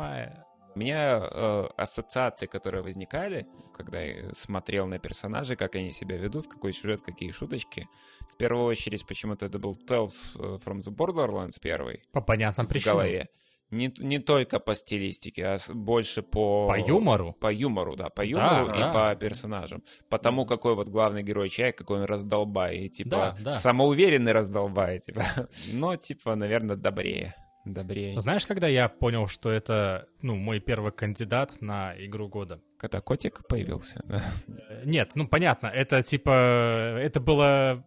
[SPEAKER 3] У меня э, ассоциации, которые возникали, когда я смотрел на персонажей, как они себя ведут, какой сюжет, какие шуточки. В первую очередь, почему-то это был Tales from the Borderlands первый
[SPEAKER 1] По понятным
[SPEAKER 3] в
[SPEAKER 1] причинам.
[SPEAKER 3] Не, не только по стилистике, а больше по...
[SPEAKER 1] По юмору.
[SPEAKER 3] По юмору, да, по юмору и
[SPEAKER 1] да.
[SPEAKER 3] по персонажам. Потому какой вот главный герой человек, какой он раздолбай, и типа
[SPEAKER 1] Да, да.
[SPEAKER 3] самоуверенный раздолбай, типа. Но типа, наверное, добрее. Добрее.
[SPEAKER 1] Знаешь, когда я понял, что это, ну, мой первый кандидат на игру года?
[SPEAKER 3] Когда котик появился, да.
[SPEAKER 1] Э, Нет, ну понятно, это типа, это было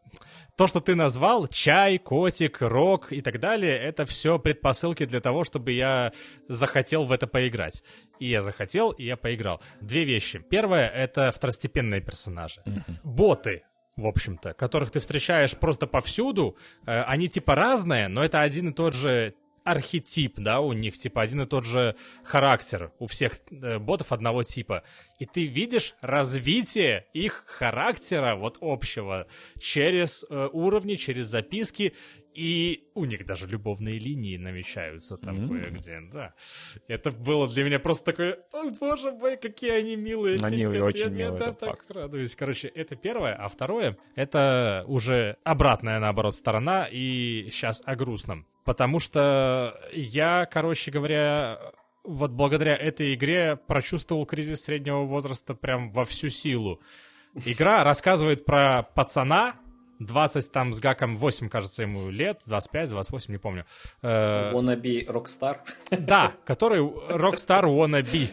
[SPEAKER 1] то, что ты назвал, чай, котик, рок и так далее, это все предпосылки для того, чтобы я захотел в это поиграть. И я захотел, и я поиграл. Две вещи. Первое — это второстепенные персонажи. Боты, в общем-то, которых ты встречаешь просто повсюду. Э, они типа разные, но это один и тот же архетип, да, у них, типа, один и тот же характер у всех э, ботов одного типа. И ты видишь развитие их характера, вот общего, через э, уровни, через записки, и у них даже любовные линии намечаются там mm-hmm. кое-где, да. Это было для меня просто такое, о боже мой, какие они милые.
[SPEAKER 3] Они
[SPEAKER 1] пипец,
[SPEAKER 3] очень
[SPEAKER 1] я,
[SPEAKER 3] милые, это
[SPEAKER 1] так
[SPEAKER 3] факт.
[SPEAKER 1] радуюсь. Короче, это первое. А второе, это уже обратная, наоборот, сторона, и сейчас о грустном. Потому что я, короче говоря, вот благодаря этой игре прочувствовал кризис среднего возраста прям во всю силу. Игра рассказывает про пацана, 20 там с гаком 8, кажется, ему лет, 25, 28, не помню. Э,
[SPEAKER 2] Wannabe Rockstar.
[SPEAKER 1] да, который Rockstar wannabe.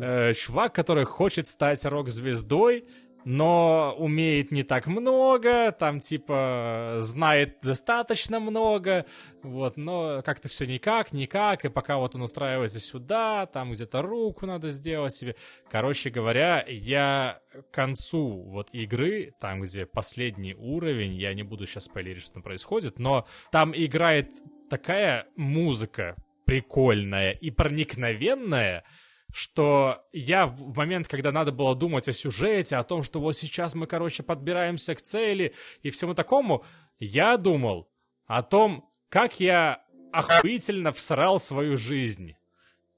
[SPEAKER 1] Э, чувак, который хочет стать рок-звездой, но умеет не так много, там типа знает достаточно много, вот, но как-то все никак, никак, и пока вот он устраивается сюда, там где-то руку надо сделать себе. Короче говоря, я к концу вот игры, там где последний уровень, я не буду сейчас спойлерить, что там происходит, но там играет такая музыка прикольная и проникновенная, что я в момент, когда надо было думать о сюжете, о том, что вот сейчас мы, короче, подбираемся к цели и всему такому, я думал о том, как я охуительно всрал свою жизнь.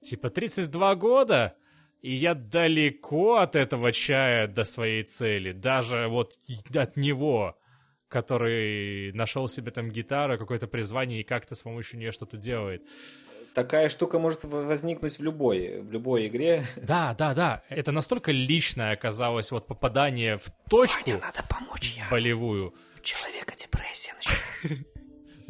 [SPEAKER 1] Типа 32 года, и я далеко от этого чая до своей цели, даже вот от него, который нашел себе там гитару, какое-то призвание и как-то с помощью нее что-то делает
[SPEAKER 2] такая штука может возникнуть в любой, в любой игре.
[SPEAKER 1] Да, да, да. Это настолько личное оказалось вот попадание в точку
[SPEAKER 2] Ваня, надо помочь я.
[SPEAKER 1] болевую.
[SPEAKER 2] У человека депрессия.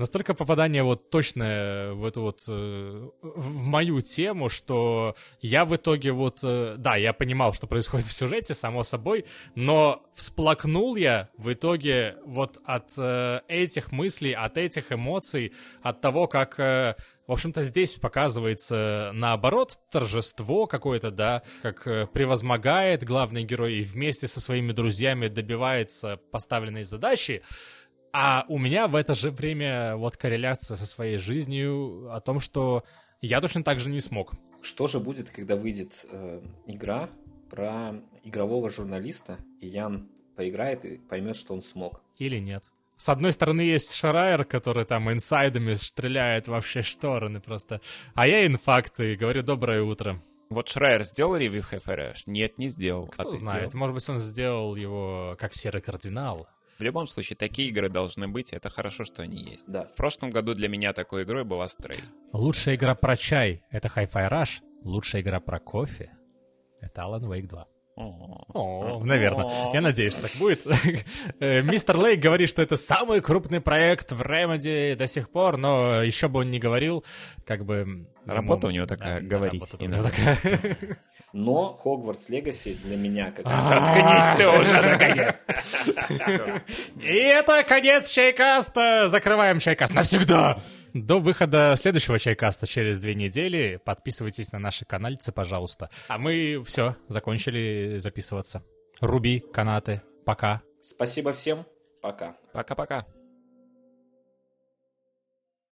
[SPEAKER 1] Настолько попадание вот точное в эту вот, э, в мою тему, что я в итоге вот, э, да, я понимал, что происходит в сюжете, само собой, но всплакнул я в итоге вот от э, этих мыслей, от этих эмоций, от того, как в общем-то, здесь показывается, наоборот, торжество какое-то, да, как превозмогает главный герой и вместе со своими друзьями добивается поставленной задачи. А у меня в это же время вот корреляция со своей жизнью о том, что я точно так же не смог.
[SPEAKER 2] Что же будет, когда выйдет э, игра про игрового журналиста, и Ян поиграет и поймет, что он смог?
[SPEAKER 1] Или нет? С одной стороны есть Шрайер, который там инсайдами стреляет во все стороны просто. А я инфакты, говорю доброе утро.
[SPEAKER 3] Вот Шрайер сделал ревью Хэфэрэш? Нет, не сделал.
[SPEAKER 1] Кто
[SPEAKER 3] а
[SPEAKER 1] знает,
[SPEAKER 3] сделал?
[SPEAKER 1] может быть он сделал его как серый кардинал.
[SPEAKER 3] В любом случае, такие игры должны быть, это хорошо, что они есть.
[SPEAKER 2] Да.
[SPEAKER 3] В прошлом году для меня такой игрой была Stray.
[SPEAKER 1] Лучшая игра про чай — это Hi-Fi Rush. Лучшая игра про кофе — это Alan Wake 2. О, наверное. Я надеюсь, что так будет. Э, Мистер Лейк говорит, что это самый крупный проект в Remedy до сих пор, но еще бы он не говорил, как бы...
[SPEAKER 3] Работа у него такая, говорить.
[SPEAKER 2] Но Хогвартс Легаси для меня как раз...
[SPEAKER 3] Заткнись ты уже, наконец!
[SPEAKER 1] И это конец Чайкаста. Закрываем Чайкаст навсегда. До выхода следующего Чайкаста через две недели подписывайтесь на наши канальцы, пожалуйста. А мы все, закончили записываться. Руби, канаты, пока.
[SPEAKER 2] Спасибо всем. Пока.
[SPEAKER 3] Пока-пока.